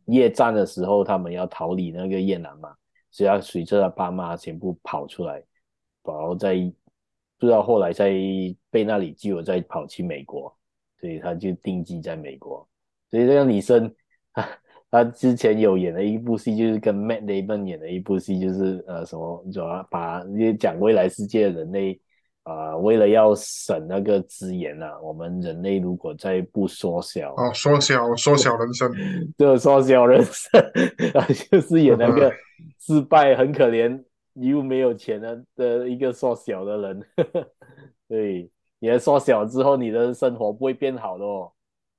越战的时候，他们要逃离那个越南嘛，所以要随着他爸妈全部跑出来，然后再不知道后来再被那里救，再跑去美国，所以他就定居在美国，所以这个女生。他之前有演了一部戏，就是跟 Matt Damon 演的一部戏，就是呃什么，主要把讲未来世界的人类啊、呃，为了要省那个资源啊，我们人类如果再不缩小，哦，缩小缩小人生，就缩小人生，啊，就是演那个失败很可怜又没有钱的的一个缩小的人，对，你缩小之后，你的生活不会变好的哦，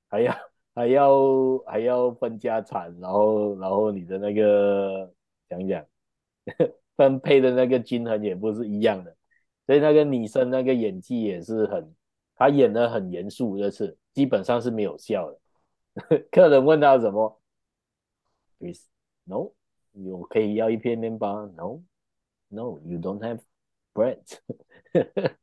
还要。还要还要分家产，然后然后你的那个讲讲 分配的那个均衡也不是一样的，所以那个女生那个演技也是很，她演的很严肃，这次基本上是没有笑的。客人问她什么？Please no，我可以要一片面包？No，No，you don't have bread。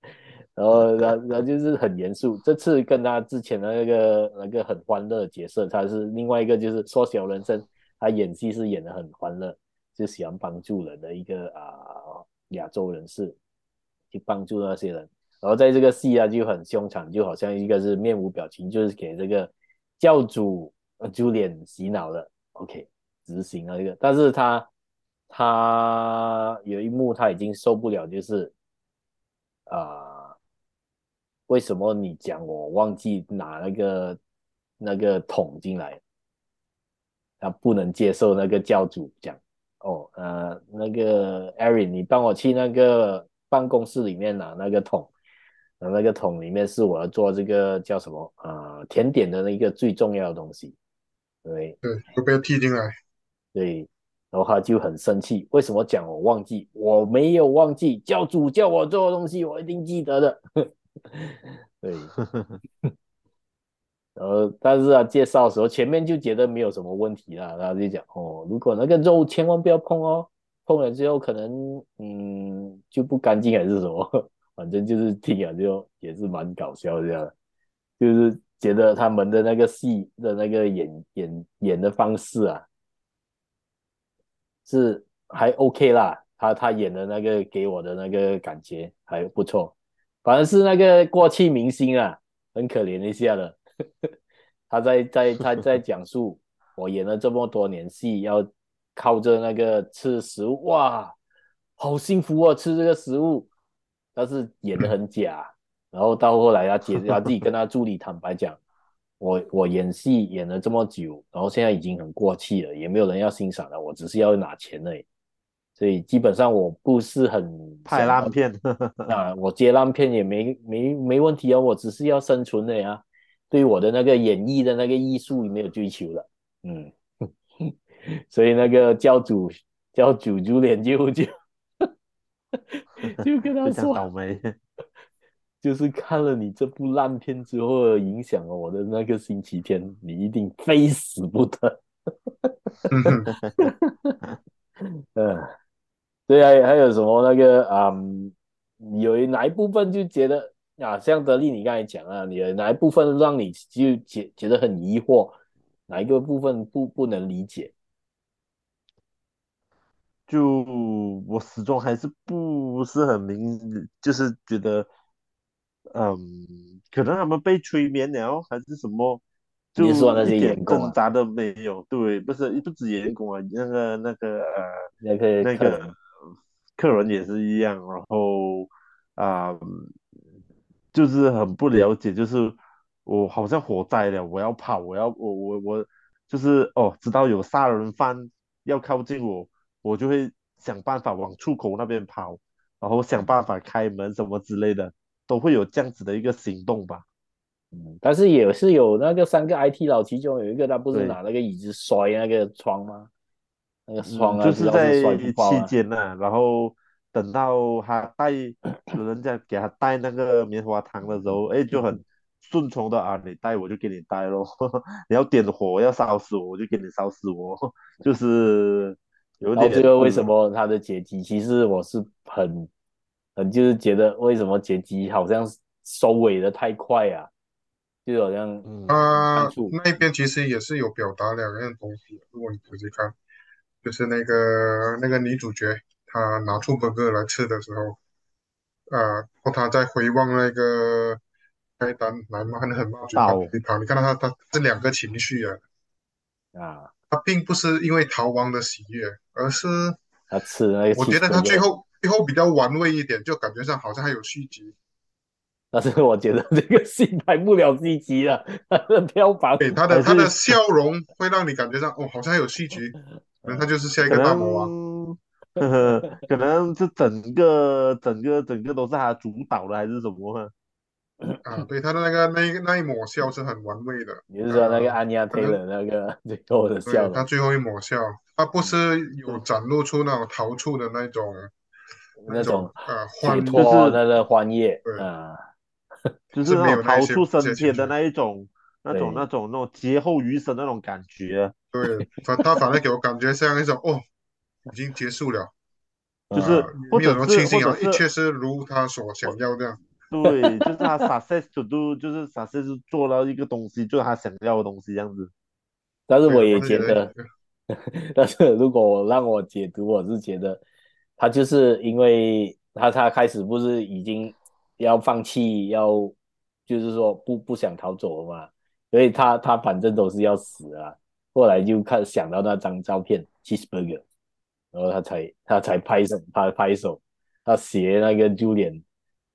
然后，然后，然后就是很严肃。这次跟他之前的那个那个很欢乐的角色，他是另外一个，就是缩小人生。他演戏是演的很欢乐，就喜欢帮助人的一个啊、呃、亚洲人士，去帮助那些人。然后在这个戏啊就很凶残，就好像一个是面无表情，就是给这个教主呃朱脸洗脑了。OK，执行了一个，但是他他有一幕他已经受不了，就是啊。为什么你讲我忘记拿那个那个桶进来？他不能接受那个教主讲哦，呃，那个 Erin，你帮我去那个办公室里面拿那个桶，那那个桶里面是我要做这个叫什么啊、呃、甜点的那个最重要的东西，对对，都被踢进来，对，然后他就很生气，为什么讲我忘记？我没有忘记，教主叫我做的东西，我一定记得的。对，然后但是啊，介绍的时候前面就觉得没有什么问题啦，然后就讲哦，如果那个肉千万不要碰哦，碰了之后可能嗯就不干净还是什么，反正就是听啊就也是蛮搞笑这样，就是觉得他们的那个戏的那个演演演的方式啊是还 OK 啦，他他演的那个给我的那个感觉还不错。反正是那个过气明星啊，很可怜一下的。他在在他在讲述我演了这么多年戏，要靠着那个吃食物，哇，好幸福哦，吃这个食物。但是演的很假。然后到后来他姐他自己跟他助理坦白讲，我我演戏演了这么久，然后现在已经很过气了，也没有人要欣赏了，我只是要拿钱而已。所以基本上我不是很拍烂片，啊，我接烂片也没没没问题啊，我只是要生存的呀，对我的那个演绎的那个艺术没有追求了，嗯，所以那个教主教主朱脸就就就跟他说，倒霉，就是看了你这部烂片之后，影响了我的那个星期天，你一定非死不得，嗯。对啊，还有什么那个嗯，有哪一部分就觉得啊，像德利你刚才讲啊，你哪一部分让你就觉觉得很疑惑，哪一个部分不不能理解？就我始终还是不是很明，就是觉得，嗯，可能他们被催眠了还是什么，就一点挣扎都没有。对，不是不止员工啊，那个那个呃，那个那个。客人也是一样，然后啊、呃，就是很不了解，就是我好像火灾了，我要跑，我要我我我就是哦，知道有杀人犯要靠近我，我就会想办法往出口那边跑，然后想办法开门什么之类的，都会有这样子的一个行动吧。嗯，但是也是有那个三个 IT 佬，其中有一个他不是拿那个椅子摔那个窗吗？那个窗啊，就是在期间呢，然后等到他带人家给他带那个棉花糖的时候，哎，就很顺从的啊，你带我就给你带咯，你要点火要烧死我，我就给你烧死我，就是有点。这个为什么他的结局？其实我是很很就是觉得为什么结局好像收尾的太快啊，就好像啊、呃、那边其实也是有表达两样东西，如果你仔细看，就是那个那个女主角她拿出 burger 来吃的时候，啊、呃，她在回望那个。开单来骂很骂嘴巴里跑，你看到他他这两个情绪啊，啊，他并不是因为逃亡的喜悦，而是他吃那个。我觉得他最后最后比较玩味一点，就感觉上好像还有续集。但是我觉得这个戏拍不了续集了，他的票房。对他的他的笑容会让你感觉上哦，好像还有续集，可能他就是下一个大魔王。呵呵，可能这整个整个整个都是他主导的还是什么？啊，对他的那个那那一抹笑是很玩味的。你是说那个 Anya Taylor 那个最后的笑？他最后一抹笑，他不是有展露出那种逃出的那种那种呃欢脱他的欢悦，啊，就是那种逃出生天的那一种那种那种 那种劫后余生那种感觉。对，反他反而给我感觉像一种哦，已经结束了，就是没有什么庆幸啊，一切是如他所想要这样。对，就是他 success to do，就是 success 做到一个东西，就是他想要的东西这样子。但是我也觉得，但是如果我让我解读，我是觉得他就是因为他他开始不是已经要放弃，要就是说不不想逃走了嘛，所以他他反正都是要死啊。后来就看想到那张照片，cheeseburger，然后他才他才拍手，他拍手，他写那个 Julian。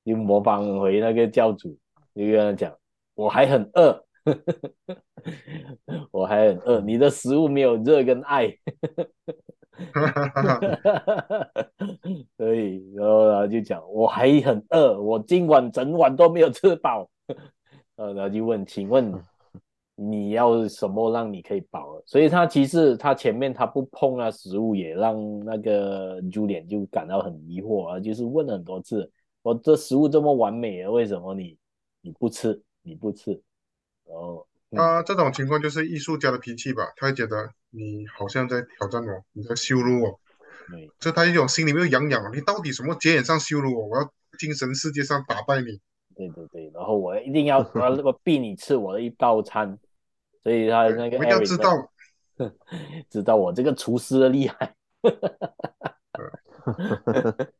就模仿回那个教主，就跟他讲，我还很饿，我还很饿，你的食物没有热跟爱，所以然后他就讲，我还很饿，我今晚整晚都没有吃饱，呃，然后就问，请问你要什么让你可以饱？所以他其实他前面他不碰那食物，也让那个 Julian 就感到很疑惑啊，就是问了很多次。我这食物这么完美了，为什么你你不吃？你不吃？然后啊，这种情况就是艺术家的脾气吧？他会觉得你好像在挑战我，你在羞辱我。对，就他一种心里面痒痒，你到底什么节眼上羞辱我？我要精神世界上打败你。对对对，然后我一定要我要我 逼你吃我的一道餐，所以他那个要知道，知道我这个厨师的厉害。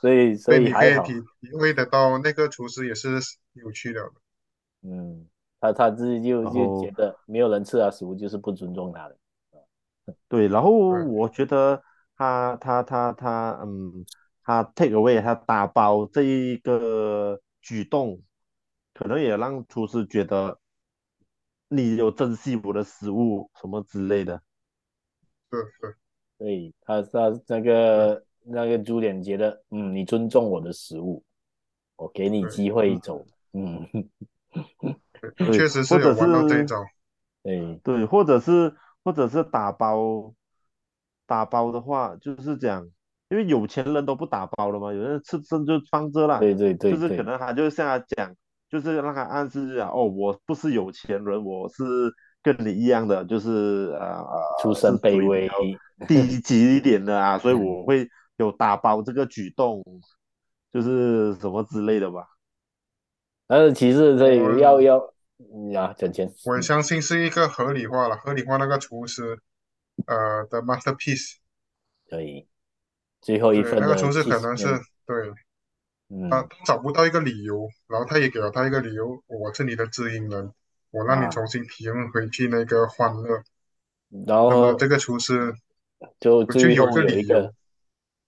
所以，所以还好。你可以体体会得到那个厨师也是有趣的。嗯，他他自己就就觉得没有人吃他食物就是不尊重他的。对，然后我觉得他他他他嗯，他 take away 他打包这一个举动，可能也让厨师觉得你有珍惜我的食物什么之类的。是是。对，他他那个。那个猪脸觉得，嗯，你尊重我的食物，我给你机会走，嗯，确实是有玩到这一招，对。对，或者是或者是打包打包的话，就是讲，因为有钱人都不打包了嘛，有人吃剩就放着了，对对对，就是可能他就像他讲，就是让他暗示讲，哦，我不是有钱人，我是跟你一样的，就是呃出身卑微。低级一点的啊，所以我会。有打包这个举动，就是什么之类的吧？但是其实这个要要呀，挣钱。我相信是一个合理化了，合理化那个厨师呃的 masterpiece。可以，最后一份那个厨师可能是对，嗯，他找不到一个理由，然后他也给了他一个理由，我是你的知音人，我让你重新体验回去那个欢乐。然后这个厨师就最后有个理由。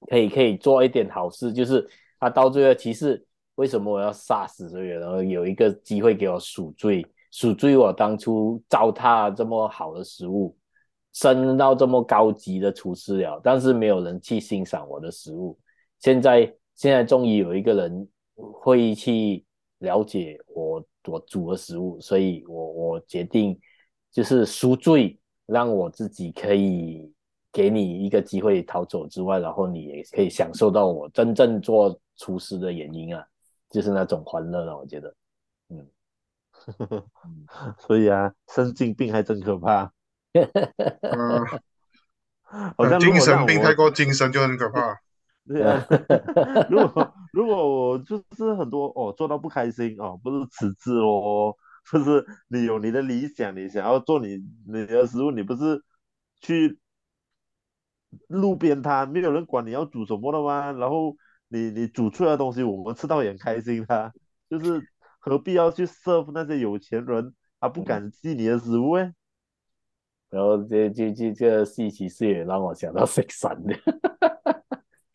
可以可以做一点好事，就是他到最后其实为什么我要杀死这个人？有一个机会给我赎罪，赎罪我当初糟蹋这么好的食物，升到这么高级的厨师了，但是没有人去欣赏我的食物。现在现在终于有一个人会去了解我我煮的食物，所以我我决定就是赎罪，让我自己可以。给你一个机会逃走之外，然后你也可以享受到我真正做厨师的原因啊，就是那种欢乐了。我觉得，嗯，所以啊，神经病还真可怕。嗯，好像如精神果让我病太过精神就很可怕。对啊，如果如果我就是很多哦做到不开心哦，不是辞职哦，就是你有你的理想，你想要做你你的食物，你不是去路边摊，没有人管你要煮什么的吗？然后你你煮出来的东西，我们吃到也很开心的，就是何必要去 serve 那些有钱人，他不感激你的食物诶？然后这这这这个戏其实也让我想到食神的，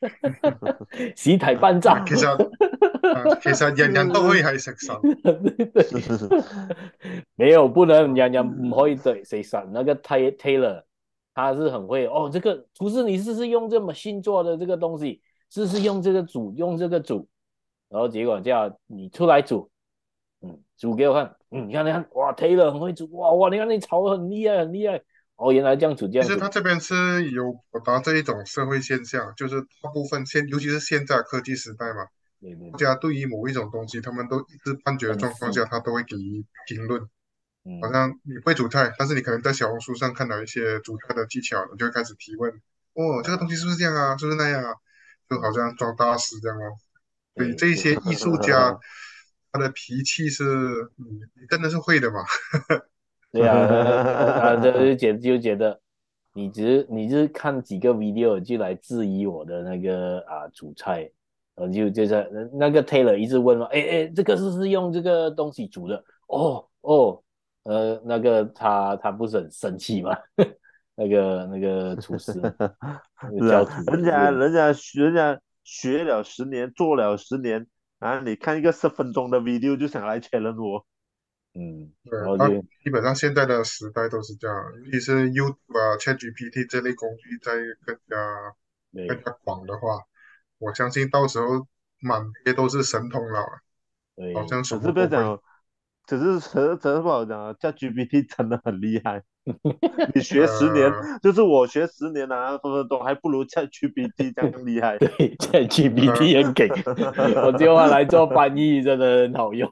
洗台班长。其实、啊、其实人人都可以系食神，没有不能人人唔可以对食神。那个 Taylor 他是很会哦，这个厨师你试试用这么新做的这个东西，试试用这个煮，用这个煮，然后结果叫你出来煮，嗯，煮给我看。嗯，你看，你看，哇，Taylor 很会煮，哇哇，你看你炒的很厉害，很厉害。哦，原来这样煮这样煮。其实他这边是有表达这一种社会现象，就是大部分现，尤其是现在科技时代嘛，对对对，大家对于某一种东西，他们都一知半解的状况下，他都会给予评论。嗯，好像你会煮菜，但是你可能在小红书上看到一些煮菜的技巧，你就会开始提问。哦，这个东西是不是这样啊？是不是那样啊？就好像装大师这样哦。所以这些艺术家。他的脾气是，嗯，你真的是会的嘛？对啊，他就 觉得就觉得你只是你是看几个 video 就来质疑我的那个啊煮菜，呃就就是那个 Taylor 一直问嘛，哎哎，这个是不是用这个东西煮的？哦哦，呃那个他他不是很生气吗？那个那个厨师，教徒人家人家人家学了十年，做了十年。啊！你看一个十分钟的 video 就想来 challenge 我，嗯，对，他基本上现在的时代都是这样，尤其是 YouTube 啊、ChatGPT 这类工具在更加更加广的话，我相信到时候满街都是神童了，对，好像什么这边讲。只是真真不好讲啊，ChatGPT 真的很厉害。你学十年，呃、就是我学十年啊，分分钟还不如 ChatGPT 这样厉害。对，ChatGPT 很给，我就用它来做翻译，真的很好用。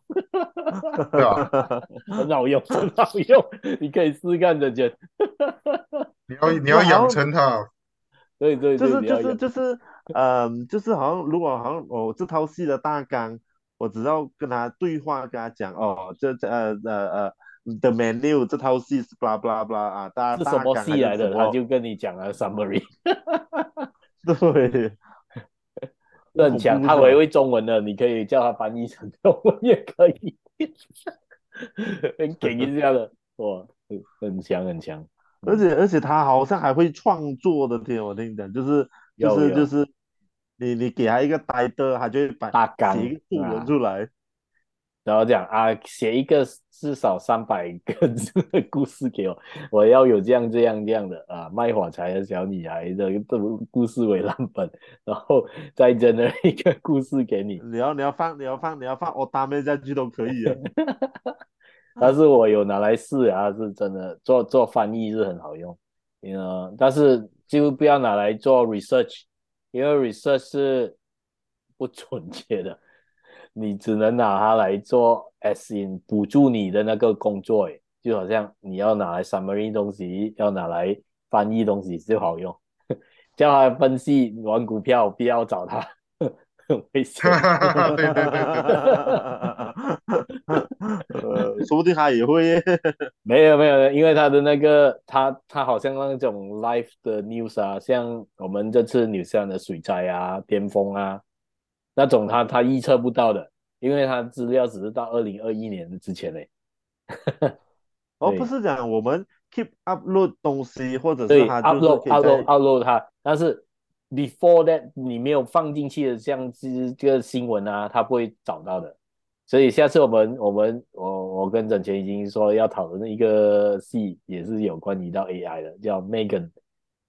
很好用，很好用，你可以试看着去。你要你要养成它。对对对，就是就是就是，嗯，就是好像如果好像哦，这套戏的大纲。我只要跟他对话，跟他讲哦，这这呃呃呃，The Menu 这套戏是 blah blah blah 啊，大家是什么戏来的？他就跟你讲了 summary。对，很强，他会会中文的，你可以叫他翻译成中文也可以。很给一下的，哇，很强很强。而且而且他好像还会创作的，天，我跟你讲，就是就是就是。你你给他一个呆的，他就会把大纲写一个作文出来，啊、然后讲啊，写一个至少三百个字 的故事给我，我要有这样这样这样的啊，卖火柴的小女孩的这故事为蓝本，然后再整了一个故事给你。你要你要放你要放你要放我搭配下去都可以啊。但是我有拿来试啊，是真的做做翻译是很好用，嗯，但是就不要拿来做 research。因为 research 是不准确的，你只能拿它来做 as in 补助你的那个工作，就好像你要拿来 summary 东西，要拿来翻译东西就好用。叫他分析玩股票，不要找他，很危险。对对对对。呃，说不定他也会。没有没有，因为他的那个他他好像那种 live 的 news 啊，像我们这次纽西兰的水灾啊、巅峰啊，那种他他预测不到的，因为他资料只是到二零二一年之前嘞。哦，不是讲我们 keep upload 东西，或者是他 upload upload upload 它，但是 before that 你没有放进去的，像这这个新闻啊，他不会找到的。所以下次我们我们我我跟整钱已经说要讨论一个戏，也是有关于到 AI 的，叫 Megan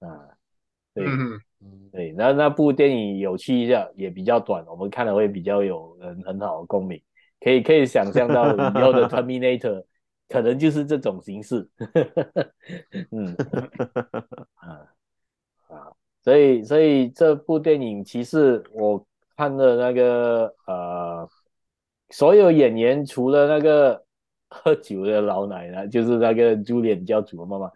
啊，对，嗯、对，那那部电影有趣一下，也比较短，我们看了会比较有很很好的共鸣，可以可以想象到以后的 Terminator 可能就是这种形式，嗯，啊啊，所以所以这部电影其实我看了那个呃。所有演员除了那个 喝酒的老奶奶，就是那个朱莲教主的妈妈，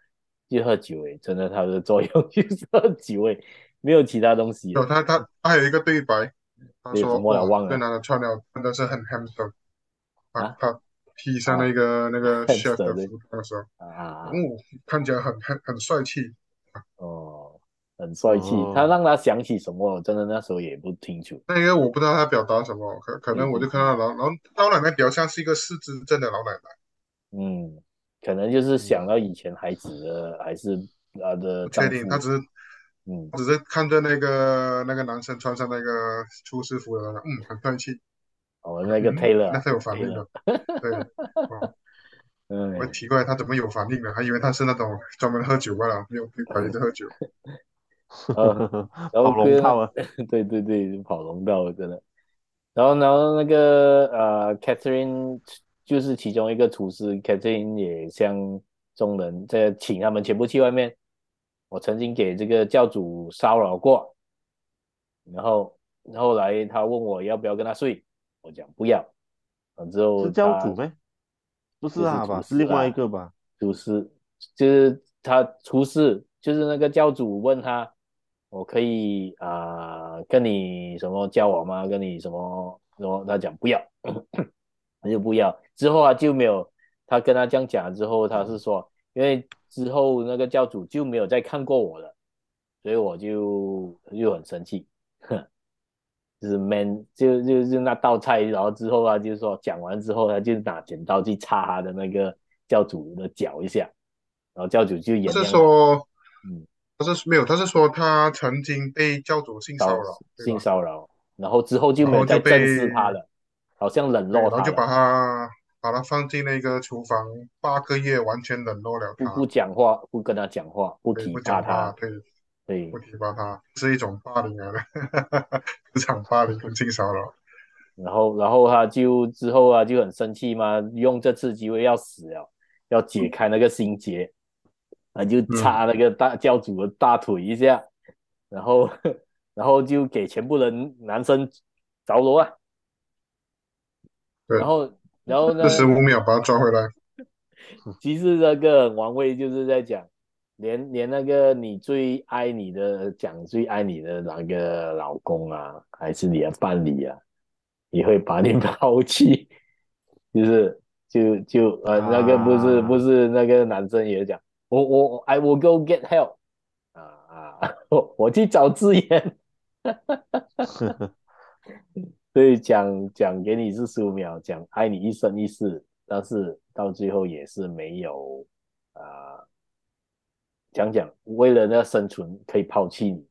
就喝酒诶，真的，它的作用就是喝酒诶，没有其他东西。有他他他还有一个对白，他说什么来忘了，这男的穿了真的是很 handsome 啊，他披上那个、啊、那个 chef 的服装的时候，啊，哦，看起来很很很帅气。哦，很帅气。他让他想起什么？真的那时候也不清楚。那个我不知道他表达什么，可可能我就看到老老老奶奶比较像是一个失智症的老奶奶。嗯，可能就是想到以前孩子的，嗯、还是他的。不确定，他只是，嗯，只是看着那个那个男生穿上那个厨师服的，嗯，很帅气。哦，那个 Taylor，、嗯、那他有反应的。对。哦 我奇怪他怎么有反应呢？还以为他是那种专门喝酒罢了，没有对白一直喝酒。呃，然后跑龙套啊，对 对对，跑龙套真的。然后然后那个呃，Catherine 就是其中一个厨师，Catherine 也向众人在请他们全部去外面。我曾经给这个教主骚扰过，然后后来他问我要不要跟他睡，我讲不要。之后是教主呗？不是啊，是吧？是另外一个吧？厨师就是他厨师，就是那个教主问他，我可以啊、呃、跟你什么交往吗？跟你什么？然后他讲不要，他就不要。之后啊就没有，他跟他这样讲之后，他是说，因为之后那个教主就没有再看过我了，所以我就就很生气。就是 man 就就就那道菜，然后之后啊，就是说讲完之后，他就拿剪刀去插他的那个教主的脚一下，然后教主就也是说，嗯，他是没有，他是说他曾经被教主性骚扰，性骚扰，然后之后就没有再正视他了，好像冷落他，然后就把他把他放进那个厨房八个月，完全冷落了他，不不讲话，不跟他讲话，不提拔他，对。对，不提拔他是一种霸凌啊，职场霸凌跟性骚扰。然后，然后他就之后啊就很生气嘛，用这次机会要死了，要解开那个心结，他就插那个大教主的大腿一下，嗯、然后，然后就给全部人男生着罗啊。对。然后，然后呢？这十五秒把他抓回来。其实那个王位就是在讲。连连那个你最爱你的讲最爱你的那个老公啊，还是你的伴侣啊，也会把你 抛弃，就是就就呃、啊、那个不是不是那个男生也讲，我我 I will go get help 啊啊，我我去找资源，所以讲讲给你是十五秒，讲爱你一生一世，但是到最后也是没有啊。讲讲，为了那生存可以抛弃你，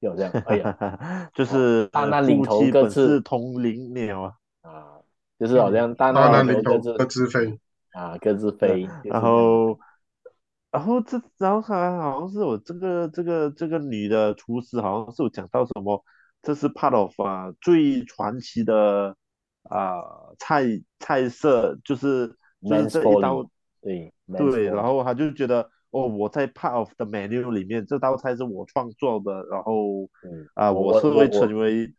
就这样，哎呀，就是大难临头各自同林鸟啊，啊，就是好像大难临头各自飞啊，各自飞，然后，然后这然后还好像是我这个这个这个女的厨师，好像是有讲到什么，这是 part of 啊最传奇的啊菜菜色，就是就是这一道，对对，然后他就觉得。哦，我在 part of the menu 里面，这道菜是我创作的，然后，嗯啊，我是会成为，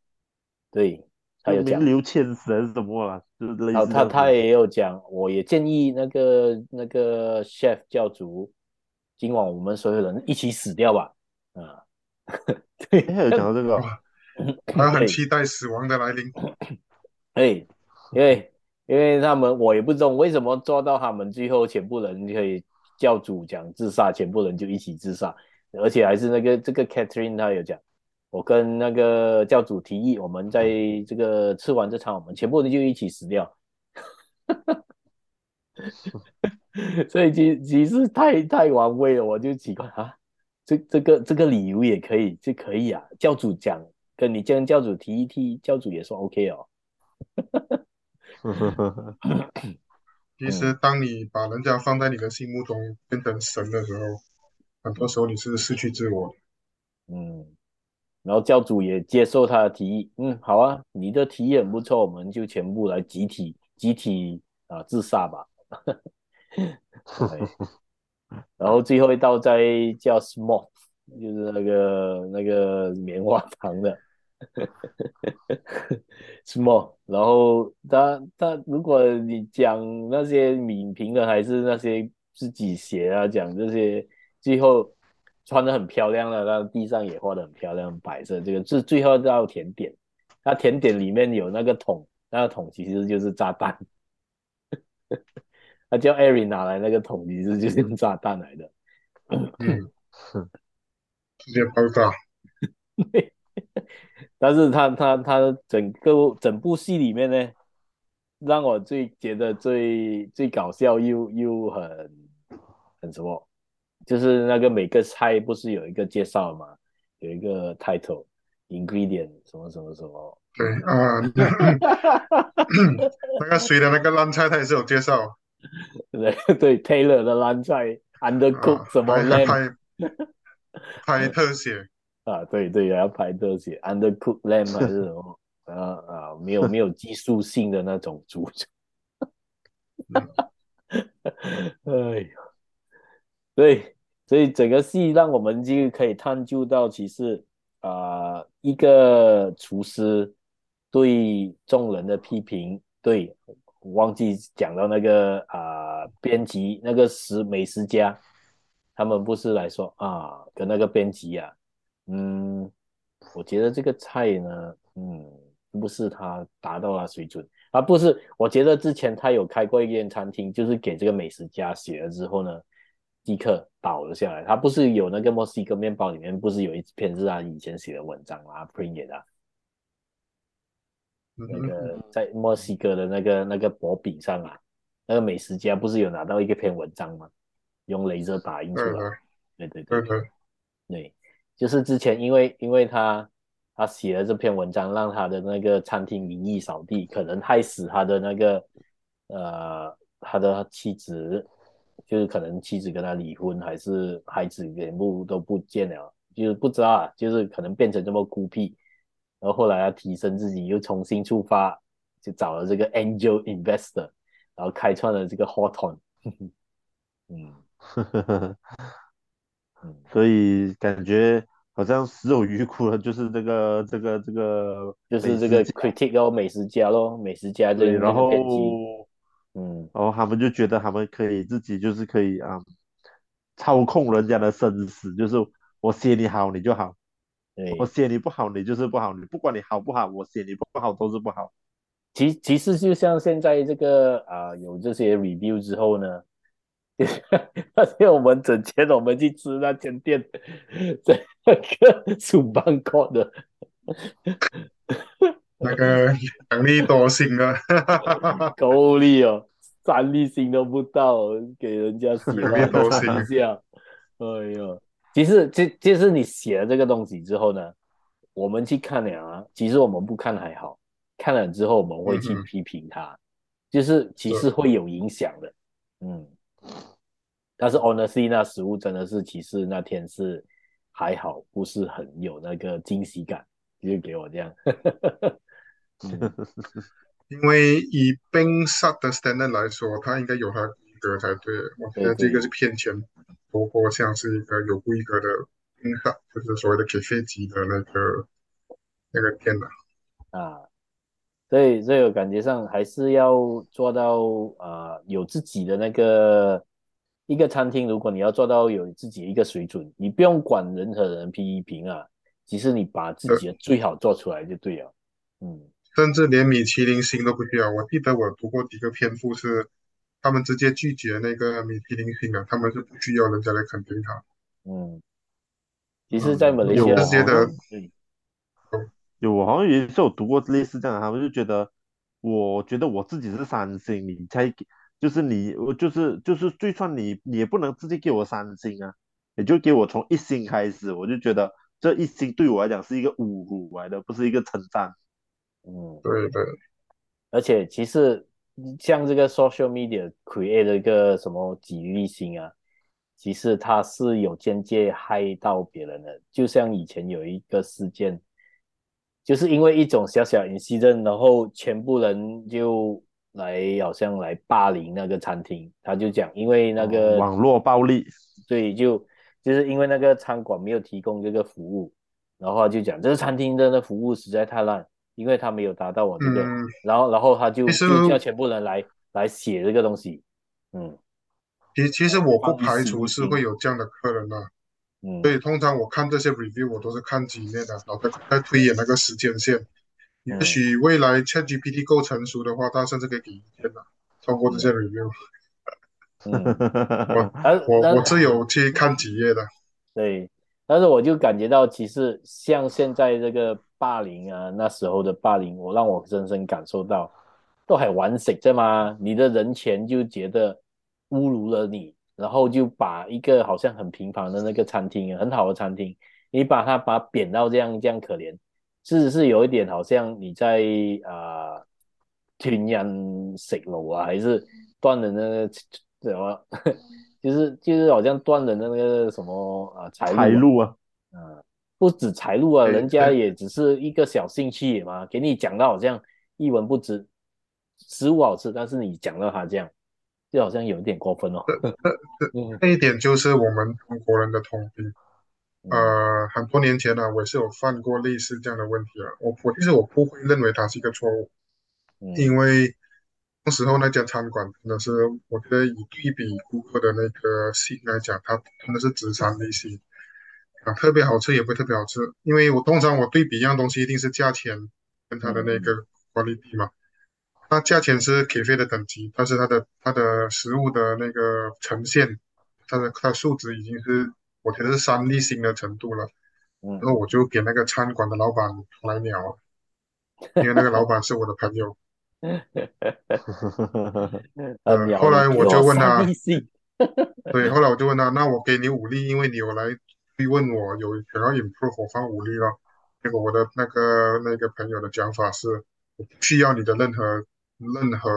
对，他有名留千史还是什么啊？就是类似。他他也有讲，我也建议那个那个 chef 教主，今晚我们所有人一起死掉吧，啊，对，他有讲到这个，他很期待死亡的来临，哎，因为因为他们我也不知道为什么抓到他们最后全部人可以。教主讲自杀，全部人就一起自杀，而且还是那个这个 Catherine 她有讲，我跟那个教主提议，我们在这个吃完这场，我们全部人就一起死掉。所以其其实太太玩味了，我就奇怪啊，这这个这个理由也可以，这可以啊。教主讲，跟你跟教主提一提，教主也说 OK 哦。其实，当你把人家放在你的心目中变成神的时候，很多时候你是失去自我的。嗯，然后教主也接受他的提议。嗯，好啊，你的提议很不错，我们就全部来集体集体啊自杀吧。然后最后一道再叫 Smoke，就是那个那个棉花糖的。small？然后他他，如果你讲那些影评的，还是那些自己写啊，讲这些，最后穿的很漂亮的，那地上也画的很漂亮，白色这个是最后一道甜点。那甜点里面有那个桶，那个桶其实就是炸弹。他叫艾瑞拿来那个桶，其实就是用炸弹来的。嗯，直接爆炸。但是他他他整个整部戏里面呢，让我最觉得最最搞笑又又很很什么，就是那个每个菜不是有一个介绍吗？有一个 title ingredient 什么什么什么。对啊，那个谁的那个烂菜他也是有介绍。对 对，Taylor 的烂菜 undercooked、啊、什么 lamb 拍特写 啊，对对，要拍特写 undercooked lamb 还是什么啊啊，没有没有技术性的那种猪。哎呀，对，所以整个戏让我们就可以探究到，其实啊、呃，一个厨师对众人的批评，对。忘记讲到那个啊，编辑那个食美食家，他们不是来说啊，跟那个编辑啊，嗯，我觉得这个菜呢，嗯，不是他达到了水准，而、啊、不是，我觉得之前他有开过一间餐厅，就是给这个美食家写了之后呢，立刻倒了下来。他不是有那个墨西哥面包里面不是有一篇是他以前写的文章啊，print 给他。那个在墨西哥的那个那个薄饼上啊，那个美食家不是有拿到一个篇文章吗？用镭射打印出来。对对对对，对，就是之前因为因为他他写了这篇文章，让他的那个餐厅名义扫地，可能害死他的那个呃他的妻子，就是可能妻子跟他离婚，还是孩子全部都不见了，就是不知道啊，就是可能变成这么孤僻。然后后来要提升自己，又重新出发，就找了这个 angel investor，然后开创了这个 Hawthorne。嗯，嗯，所以感觉好像死有余辜了，就是这个这个这个，就是这个 critic 哦，美食家咯，美食家这个然后嗯，然后他们就觉得他们可以自己就是可以啊、嗯，操控人家的生死，就是我写你好你就好。我写你不好，你就是不好。你不管你好不好，我写你不好都是不好。其其实就像现在这个啊、呃，有这些 review 之后呢，那天我们整天我们去吃那间店，在那个主办国的，那个两粒多星啊，够力哦，三粒星都不到，给人家写多星一下，哎呀。其实，其其实你写了这个东西之后呢，我们去看了啊，其实我们不看还好，看了之后我们会去批评它，嗯、就是其实会有影响的，嗯。但是 honestly 那食物真的是，其实那天是还好，不是很有那个惊喜感，就给我这样。嗯、因为以冰沙的 standard 来说，它应该有它规格才对，我觉得这个是骗钱。不过像是一个有规格的，嗯，就是所谓的 cafe 级的那个那个店了啊，所以这个感觉上还是要做到啊、呃，有自己的那个一个餐厅，如果你要做到有自己的一个水准，你不用管任何人批评啊，其实你把自己的最好做出来就对了，嗯，甚至连米其林星都不需要。我记得我读过几个篇幅是。他们直接拒绝那个米其林星啊，他们是不需要人家来肯定他。嗯，其实，在马来西亚，直接的，有我好像也是有读过类似这样的，他们就觉得，我觉得我自己是三星，你才就是你，我就是就是，就算你你也不能直接给我三星啊，也就给我从一星开始，我就觉得这一星对我来讲是一个侮辱来的，不是一个称赞。嗯，对对，而且其实。像这个 social media create 的一个什么几粒星啊，其实它是有间接害到别人的。就像以前有一个事件，就是因为一种小小 incident，然后全部人就来好像来霸凌那个餐厅。他就讲，因为那个、哦、网络暴力，对，就就是因为那个餐馆没有提供这个服务，然后他就讲这个餐厅的那服务实在太烂，因为他没有达到我这个，嗯、然后然后他就其实就叫全部人来来写这个东西，嗯，其其实我不排除是会有这样的客人啊，嗯，所以通常我看这些 review 我都是看几页的，然后再再推演那个时间线，也许未来 ChatGPT 够成熟的话，他甚至可以给一天的，通过这些 review。嗯，我我我是有去看几页的，对，但是我就感觉到，其实像现在这个霸凌啊，那时候的霸凌，我让我深深感受到，都还玩死对吗？你的人前就觉得侮辱了你，然后就把一个好像很平凡的那个餐厅，很好的餐厅，你把它把它贬到这样这样可怜，是是有一点好像你在啊，天然食路啊，还是断了那个。什么，就是就是好像断了那个什么啊财财路啊，嗯，不止财路啊，人家也只是一个小兴趣嘛，给你讲到好像一文不值，食物好吃，但是你讲到他这样，就好像有点过分哦。这一点就是我们中国人的通病。呃，很多年前呢、啊，我是有犯过类似这样的问题啊。我我其实我不会认为它是一个错误，因为。那时候那家餐馆真的是，我觉得以对比顾客的那个心来讲，它真的是直肠内心啊，特别好吃也不会特别好吃，因为我通常我对比一样东西，一定是价钱跟它的那个 quality 嘛。它价钱是 cafe 的等级，但是它的它的食物的那个呈现，它的它的素质已经是我觉得是三粒星的程度了。然后我就给那个餐馆的老板来鸟，因为那个老板是我的朋友。呃，后来我就问他，对，后来我就问他，那我给你五粒，因为你有来逼问我有想要 improve，我方武力了。结果我的那个那个朋友的讲法是，我不需要你的任何任何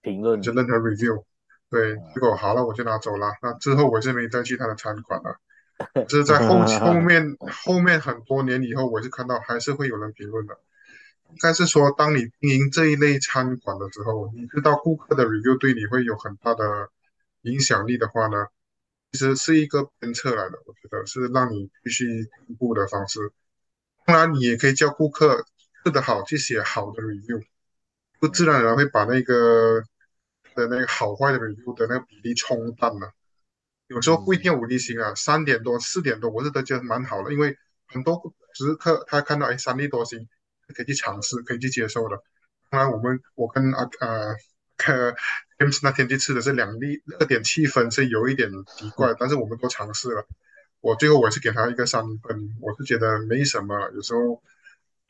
评论，就任何 review。对，结果好了，我就拿走了。那之后我是没再去他的餐馆了。这是在后 后面后面很多年以后，我是看到还是会有人评论的。应该是说，当你经营这一类餐馆的时候，你知道顾客的 review 对你会有很大的影响力的话呢，其实是一个鞭策来的。我觉得是让你继续进步的方式。当然，你也可以叫顾客吃得好去写好的 review，不自然而然会把那个的那个好坏的 review 的那个比例冲淡了。有时候不一定五粒星啊，三点多、四点多，我是都觉得蛮好的，因为很多食客他看到哎三粒多星。可以去尝试，可以去接受的。当然，我们我跟啊呃，James 那天去吃的是两粒，二点七分是有一点奇怪，但是我们都尝试了。我最后我是给他一个三分，我是觉得没什么。有时候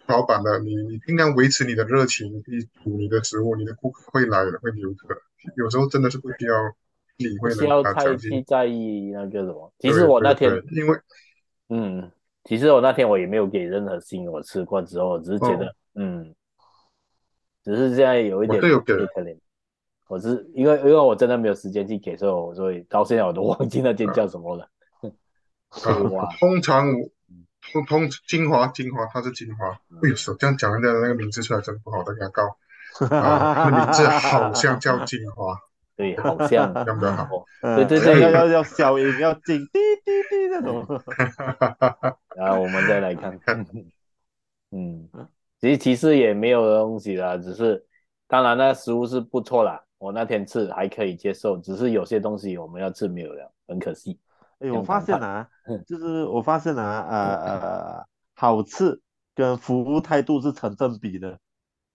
老板的你你尽量维持你的热情，去煮你的食物，你的顾客会来的，会留客。有时候真的是不需要理会人家。不需要太去在意那个什么。其实我那天因为嗯。其实我那天我也没有给任何星，我吃过之后，我只是觉得，哦、嗯，只是现在有一点可怜。我是因为因为我真的没有时间去给，所以我所以到现在我都忘记那间叫什么了。啊、通常通通精华精华，它是精华。哎呦，这样讲人家的那个名字出来真不好，大家告。啊，那名字好像叫精华。对，好像这样比较好。对对对，要要要消音，要静滴滴滴那种。然后我们再来看看，嗯，其实其实也没有东西啦，只是当然那食物是不错啦，我那天吃还可以接受，只是有些东西我们要吃没有了，很可惜。哎，我发现啊，就是我发现啊，呃呃，好吃跟服务态度是成正比的，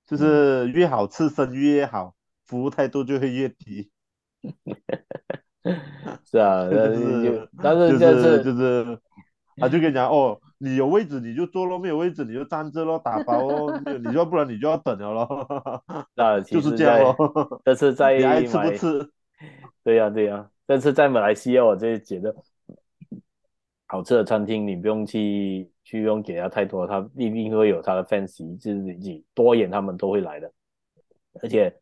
就是越好吃生意越好，服务态度就会越低。是啊，就是但是就是就是。他就跟你讲哦，你有位置你就坐咯，没有位置你就站着咯，打包哦，你要不然你就要等了咯。那就是这样咯。但是在 你爱吃不吃？对呀、啊、对呀、啊，这次在马来西亚我就觉得好吃的餐厅你不用去去用给他太多，他一定会有他的 fans，就是你多远他们都会来的。而且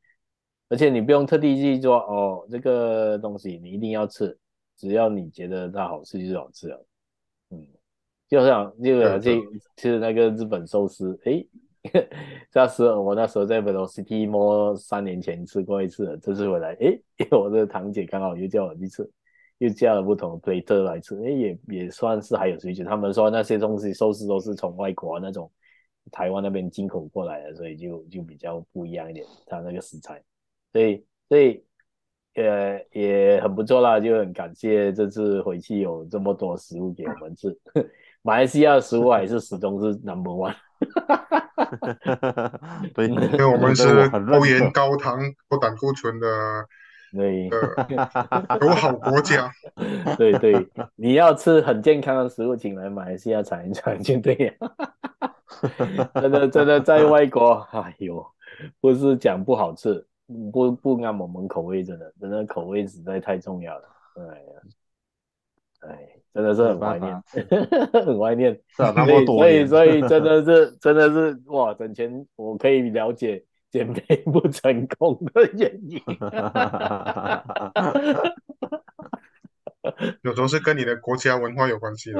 而且你不用特地去说哦，这个东西你一定要吃，只要你觉得它好吃就是好吃了。嗯，就像就像去吃那个日本寿司，诶，那时候我那时候在 Velocity Mall 三年前吃过一次，这次回来，诶，我的堂姐刚好又叫我去吃，又叫了不同的配特来吃，哎，也也算是还有水准。他们说那些东西寿司都是从外国那种台湾那边进口过来的，所以就就比较不一样一点，它那个食材，所以所以呃也很不错啦，就很感谢这次回去有这么多食物给我们吃。马来西亚的食物还是始终是 number one。对，因为我们是高盐高糖高胆固醇的。对，友好国家。对对，你要吃很健康的食物，请来马来西亚尝一尝就对了。真的真的在外国，哎呦，不是讲不好吃，不不按我们口味，真的真的口味实在太重要了。哎呀，哎，真的是很怀念，很怀念。是啊，那么多所以所以真的是真的是哇，整前我可以了解。减肥不成功的原因，有时候是跟你的国家文化有关系的。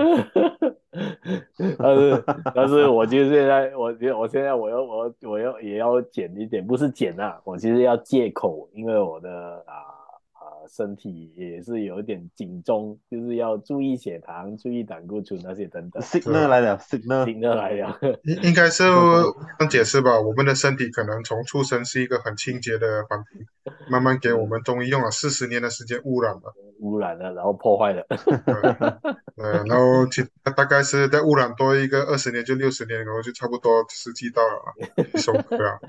但是，但是我就现在，我我现在我要我我要也要减一点，不是减啊，我其实要戒口，因为我的啊。身体也是有一点警钟，就是要注意血糖、注意胆固醇那些等等。Signal 来了，Signal 来了。应应该是这样解释吧？我们的身体可能从出生是一个很清洁的环境，慢慢给我们中医用了四十年的时间污染了，污染了，然后破坏了。呃，然后其大概是在污染多一个二十年就六十年，然后就差不多时机到了，受不了。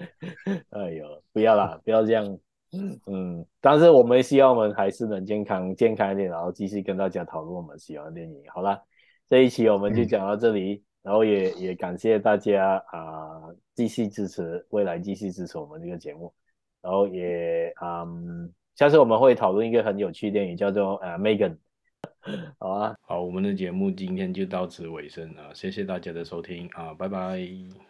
哎呦，不要啦，不要这样。嗯，但是我们希望我们还是能健康健康一点，然后继续跟大家讨论我们喜欢的电影。好了，这一期我们就讲到这里，嗯、然后也也感谢大家啊、呃，继续支持，未来继续支持我们这个节目，然后也嗯，下次我们会讨论一个很有趣的电影，叫做呃 Megan。好啊，好，我们的节目今天就到此尾声啊，谢谢大家的收听啊，拜拜。